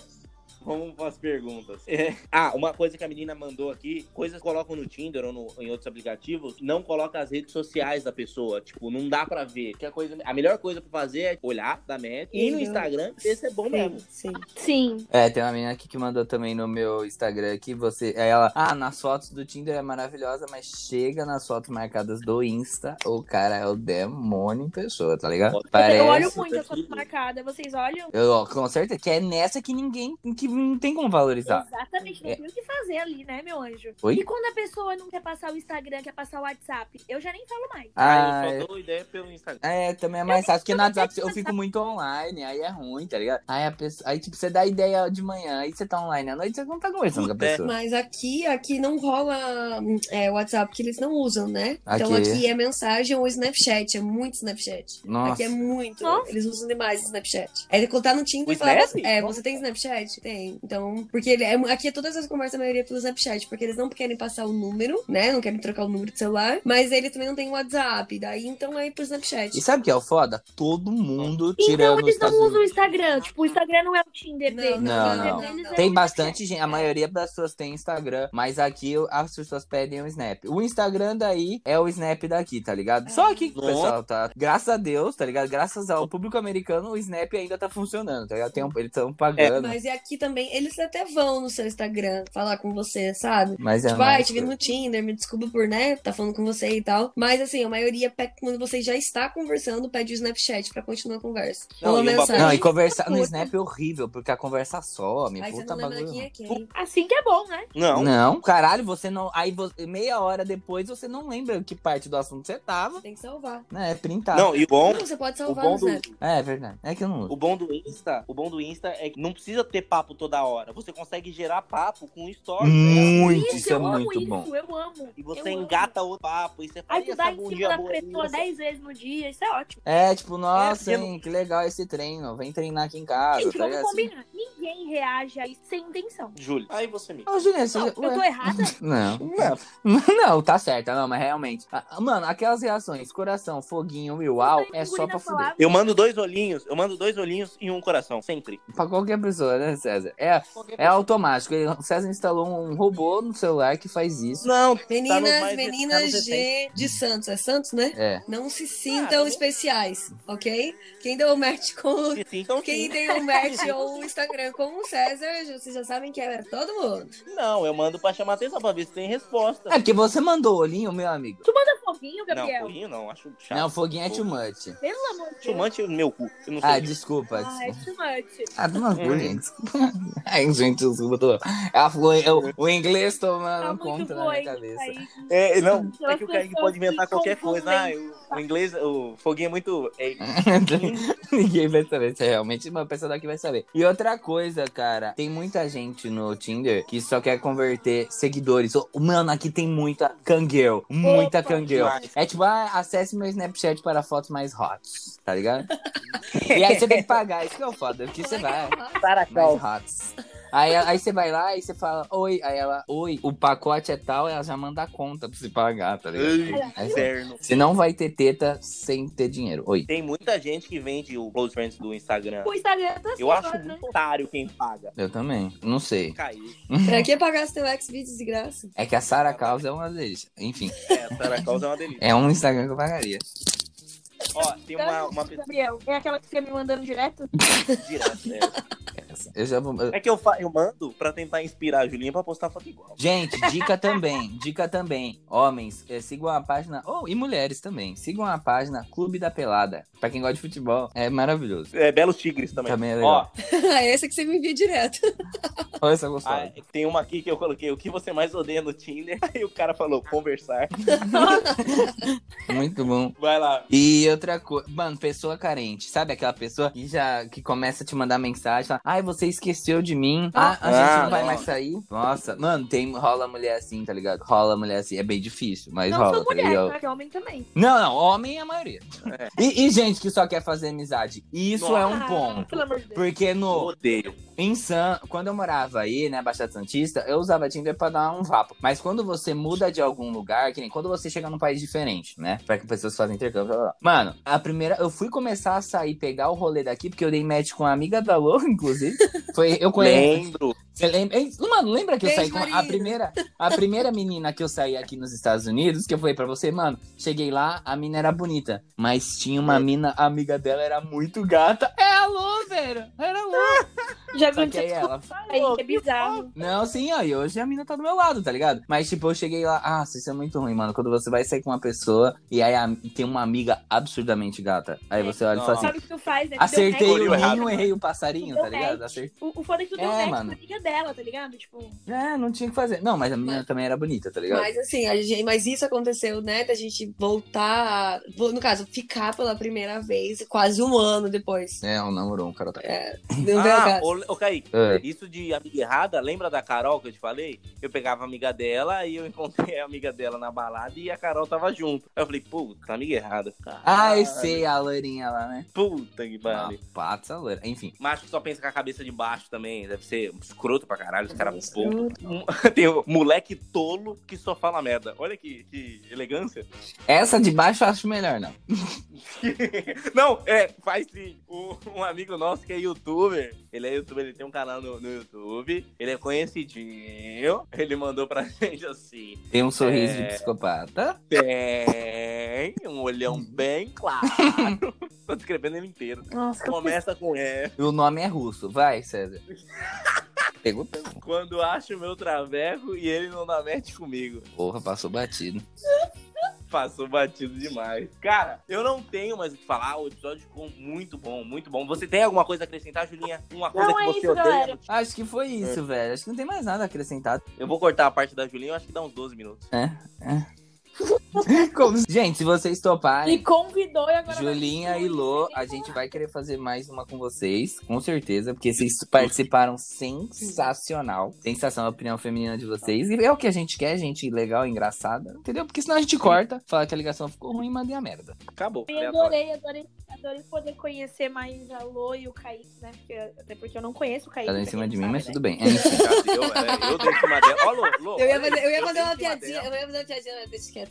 Vamos para as perguntas. É. Ah, uma coisa que a menina mandou aqui, coisas que colocam no Tinder ou no- em outros aplicativos, não coloca as redes sociais da pessoa. Tipo, não dá pra ver. Que a, coisa, a melhor coisa pra fazer é olhar da match e no. Instagram ver se é bom mesmo. Sim. Sim. É, tem uma menina aqui que mandou também no meu Instagram que você. Aí ela, ah, nas fotos do Tinder é maravilhosa, mas chega nas fotos marcadas do Insta, o cara é o demônio em pessoa, tá ligado? Parece. Eu olho muito as fotos marcadas. Vocês olham? Eu, ó, com certeza, que é nessa que ninguém. que não tem como valorizar. Exatamente, não É. tem o que fazer ali, né, meu anjo? Oi? E quando a pessoa não quer passar o Instagram, quer passar o WhatsApp, eu já nem falo mais. Ah, Ah, eu só dou ideia pelo Instagram. É, também é mais fácil, porque no WhatsApp eu fico muito online, aí é ruim, tá ligado? Aí, a pessoa, aí tipo, você dá ideia de manhã, aí você tá online à noite, você não tá conversando com a é. pessoa. Mas aqui, aqui não rola é, WhatsApp, que eles não usam, né? Então Aqui. aqui é mensagem ou Snapchat, é muito Snapchat. Nossa. Aqui é muito. Nossa. Eles usam demais Snapchat. Aí quando tá no Tinder e fala, Snap? é, você tem Snapchat? Tem. Então, porque ele é, aqui é todas as conversas, a maioria é pelo Snapchat, porque eles não querem passar o número, né? Não querem trocar o número de celular, mas eles também não têm WhatsApp. Daí então é pro Snapchat. E sabe o que é o foda? Todo mundo Então tirando os eles não usam o. Instagram. Tipo, o Instagram não é o Tinder Não, deles. Não, o Tinder não. deles é Tem bastante gente, a maioria das pessoas tem Instagram, mas aqui as pessoas pedem o Snap. O Instagram daí é o Snap daqui, tá ligado? Só que Nossa. pessoal tá, graças a Deus, tá ligado? Graças ao público americano, o Snap ainda tá funcionando, tá ligado? Tem um- eles estão pagando. Mas e aqui também, eles até vão no seu Instagram falar com você, sabe? Mas é Tipo, mais- te vi no Tinder, me desculpa por, né, tá falando com você e tal. Mas assim, a maioria, pede- quando você já está conversando, pede o Snapchat pra continuar a conversa. Não, Ou e o mensagem. Não, e conversar no. Snap é horrível, porque a conversa some, Aí você puta bagulho. quem é quem. Assim que é bom, né? Não. Não, caralho, você não. Aí você- meia hora depois você não lembra que parte do assunto você tava, Tem que salvar. né? É printar. Não, e o bom, Não, você pode o salvar bom no do, Snap. É, é verdade. É que eu não uso. o bom do Insta, o bom do Insta é que não precisa ter papo toda hora. Você consegue gerar papo com stories. Muito, isso é eu amo muito isso, bom. eu amo. E você eu amo. engata outro papo. E você fala, Aí tu essa dá em bundinha cima da pessoa aí? 10 vezes no dia, isso é ótimo. É, tipo, nossa, É, hein, que legal esse treino. Vem treinar aqui em casa, Gente, tá vamos combinar. Ninguém reage a isso sem intenção. Júlio. Aí você me. Ô, Juliana, você eu tô errada? Não. Não. Não, tá certa, não, mas realmente. Ah, Mano, aquelas reações, coração, foguinho e uau, é só pra fuder. Eu mando dois olhinhos, eu mando dois olhinhos e um coração, sempre. Pra qualquer pessoa, né, César? É, é automático. O César instalou um robô no celular que faz isso. Não, Meninas, Tá mais- meninas tá no de, de Santos. É Santos, né? É. Não se Ah, sintam tá especiais, ok? Quem deu o match com. então Quem sim. tem o match ou o Instagram com o César, vocês já sabem que é todo mundo. Não, eu mando pra chamar atenção, pra ver se tem resposta. É porque você mandou o olhinho, meu amigo. Tu manda foguinho, Não, Gabriel? corrinho não, acho chato. Não, foguinho é too much. Pelo amor de Deus. Chumante no meu cu. Eu não sei. Ah, desculpa. Ah, é too much. Ah, cu, Hum. gente. Ai, gente, desculpa. Tô... Ah, eu- o inglês tomando Tá conta na boa minha cabeça. É, não, é que o cara que pessoas pode inventar que qualquer coisa. Ah, o, o inglês, o foguinho é muito. É, Ninguém vai saber se é realmente uma pessoa daqui vai saber. E outra coisa, cara, tem muita gente no Tinder que só quer converter seguidores. Mano, aqui tem muita cangueu. Muita cangueu. É tipo, ah, acesse meu Snapchat para fotos mais hot, tá ligado? e aí você tem que pagar, isso que é o foda, porque você vai. Saracal. Mais hot. Aí, aí você vai lá e você fala, oi. Aí ela, oi, o pacote é tal, ela já manda a conta pra você pagar, tá ligado? Ai, Inferno. Você não vai ter teta sem ter dinheiro. Oi. Tem muita gente que vende o Close Friends do Instagram. O Instagram tá Eu acho né? muito otário quem paga. Eu também. Não sei. Caiu. Pra que pagar seu Xvideos de graça? É que a Sara Causa é uma deles. Enfim, É, a Sarah Causa é uma delícia. é um Instagram que eu pagaria. Ó, tem uma, uma pessoa Gabriel, é aquela que fica me mandando direto? direto, né? Eu já vou. É que eu, fa- eu mando pra tentar inspirar a Julinha pra postar foto igual. Gente, dica também, dica também. Homens, eh, sigam a página, ou e mulheres também, sigam a página Clube da Pelada. Pra quem gosta de futebol, é maravilhoso. É, Belos Tigres também. Também é Ó, legal. Essa que você me envia direto. Olha essa ah, gostosa. tem uma aqui que eu coloquei, o que você mais odeia no Tinder? Aí o cara falou, conversar. Muito bom. Vai lá. E outra coisa, mano, pessoa carente. Sabe aquela pessoa que já que começa a te mandar mensagem, fala, ai, você esqueceu de mim. Ah, a gente Ah, não vai nossa. mais sair. Nossa, mano, tem rola mulher assim, tá ligado? Rola mulher assim, é bem difícil, mas não rola, sou tá mulher, tá? Que homem também. Não, não, homem é a maioria. E, e gente que só quer fazer amizade. Isso é um Ah, ponto. Pelo amor de Deus. Porque no, odeio. em San, quando eu morava aí, né, Baixada Santista, eu usava Tinder pra dar um vapo. Mas quando você muda de algum lugar, que nem quando você chega num país diferente, né? Pra que pessoas fazem intercâmbio, blá, blá. Mano, a primeira, eu fui começar a sair, pegar o rolê daqui, porque eu dei match com uma amiga da Lô, inclusive. Foi, eu conheço. Lembro. Você lembra? Mano, lembra que eu Beijo, saí com a primeira, a primeira menina que eu saí aqui nos Estados Unidos, que eu falei pra você, mano, cheguei lá, a mina era bonita, mas tinha uma mina, a amiga dela era muito gata. É a Lô, velho. Era a Lô. Já Só que aí ela aí, que é bizarro. não, sim, ó, e hoje a mina tá do meu lado, tá ligado? Mas, tipo, eu cheguei lá, ah, isso é muito ruim, mano. Quando você vai sair com uma pessoa e aí a- tem uma amiga absurdamente gata. Aí você olha e fala assim, Sabe o que tu faz, né? Acertei o ninho, errei o passarinho, tá ligado? Match. Acertei. O, o foda é que tu deu É, mano. com a amiga dela, tá ligado? Tipo, É, não tinha o que fazer. Não, mas a menina também era bonita, tá ligado? Mas assim, a gente, mas isso aconteceu, né? Da gente voltar, a- no caso, ficar pela primeira vez quase um ano depois. É, um namorou um cara. Tá... Não veio a Ah, caso. ô, ô Kaique, É. isso de amiga errada, lembra da Carol que eu te falei? Eu pegava a amiga dela e eu encontrei a amiga dela na balada e a Carol tava junto. Aí eu falei, puta, amiga errada. Ah, eu sei, a loirinha lá, né? Puta que pariu. pata loira. Enfim. Macho que só pensa com a cabeça de baixo também. Deve ser escroto pra caralho, os caras. Tem o moleque tolo que só fala merda. Olha que, que elegância. Essa de baixo eu acho melhor, não. Não, é, faz sim. O- um amigo nosso que é youtuber. Ele é youtuber, ele tem um canal no, no YouTube. Ele é conhecidinho. Ele mandou pra gente assim. Tem um sorriso de É. psicopata. Tem um olhão bem claro. Tô descrevendo ele inteiro. nossa, Começa com E. E o nome é russo. Vai, César. Pegou, pegou. Quando acho meu traveco e ele não dá match comigo. Porra, passou batido. Passou batido demais. Cara, eu não tenho mais o que falar. O episódio ficou muito bom, muito bom. Você tem alguma coisa a acrescentar, Julinha? Uma coisa Não, que é você isso, odeia? galera. Acho que foi isso, velho. Acho que não tem mais nada a acrescentar. Eu vou cortar a parte da Julinha, eu acho que dá uns 12 minutos. Como- Gente, se vocês Me toparem, convidou e agora. Julinha e Lô, a gente vai querer fazer mais uma com vocês, com certeza, porque vocês participaram sensacional. Sensacional a opinião feminina de vocês. E é o que a gente quer, gente legal, engraçada, entendeu? Porque senão a gente corta, fala que a ligação ficou ruim e mandei a merda. Acabou. Eu adorei, adorei, adorei poder conhecer mais a Lô e o Kaique, né? Porque, até porque eu não conheço o Kaique. Tá dando em cima de mim, mas sabe, tudo bem. Enfim. Já deu, é, eu dei em cima dela. Ó, Lô, Lô, Eu ia fazer, eu ia uma piadinha, eu ia fazer uma piadinha, mas deixa quieto.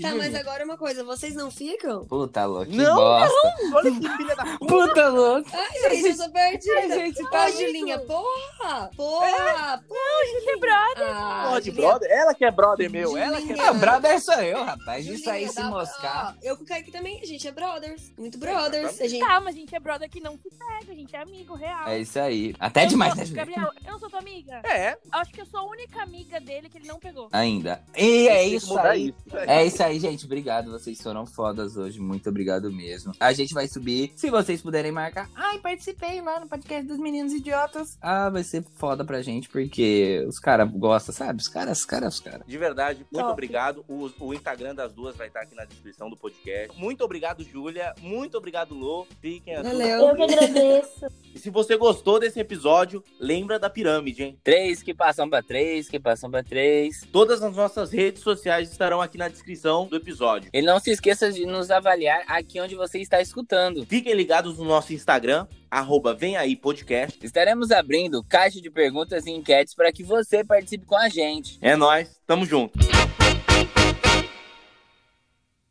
Tá, mas agora uma coisa, vocês não ficam? Puta, que Não, bosta. Olha que filha da puta. Puta, Lô. Ai, gente, eu sou perdida. A gente Ô, tá Julinha, porra! Porra! Que brother! Ah, Porra de Julinha, brother. Ela que é brother meu. Ela que é Julinha. É, o brother sou eu, rapaz. Julinha, Isso aí se dá- moscar. ó, eu com o Kaique também, a gente é brothers. Muito brothers. A gente... Calma, a gente é brother que não se pega, a gente é amigo real. É isso aí. Até Eu demais, sou- né, Julinha? Gabriel, eu não sou tua amiga. É, Acho que eu sou a única amiga dele que ele não pegou. Ainda. E é isso aí. isso. É isso aí, gente. Obrigado. Vocês foram fodas hoje. Muito obrigado mesmo. A gente vai subir. Se vocês puderem marcar. Ai, participei lá no podcast dos meninos idiotas. Ah, vai ser foda pra gente, porque os caras gostam, sabe? Os caras, os caras, os caras. De verdade, muito Top. obrigado. O, o Instagram das duas vai estar aqui na descrição do podcast. Muito obrigado, Júlia. Muito obrigado, Lô. Fiquem. Valeu. Eu que agradeço. E se você gostou desse episódio, lembra da pirâmide, hein? Três que passam pra três, que passam pra três. Todas as nossas redes sociais estarão aqui na descrição do episódio. E não se esqueça de nos avaliar aqui onde você está escutando. Fiquem ligados no nosso Instagram, arroba Vem Aí Podcast. Estaremos abrindo caixa de perguntas e enquetes para que você participe com a gente. É nós, tamo junto.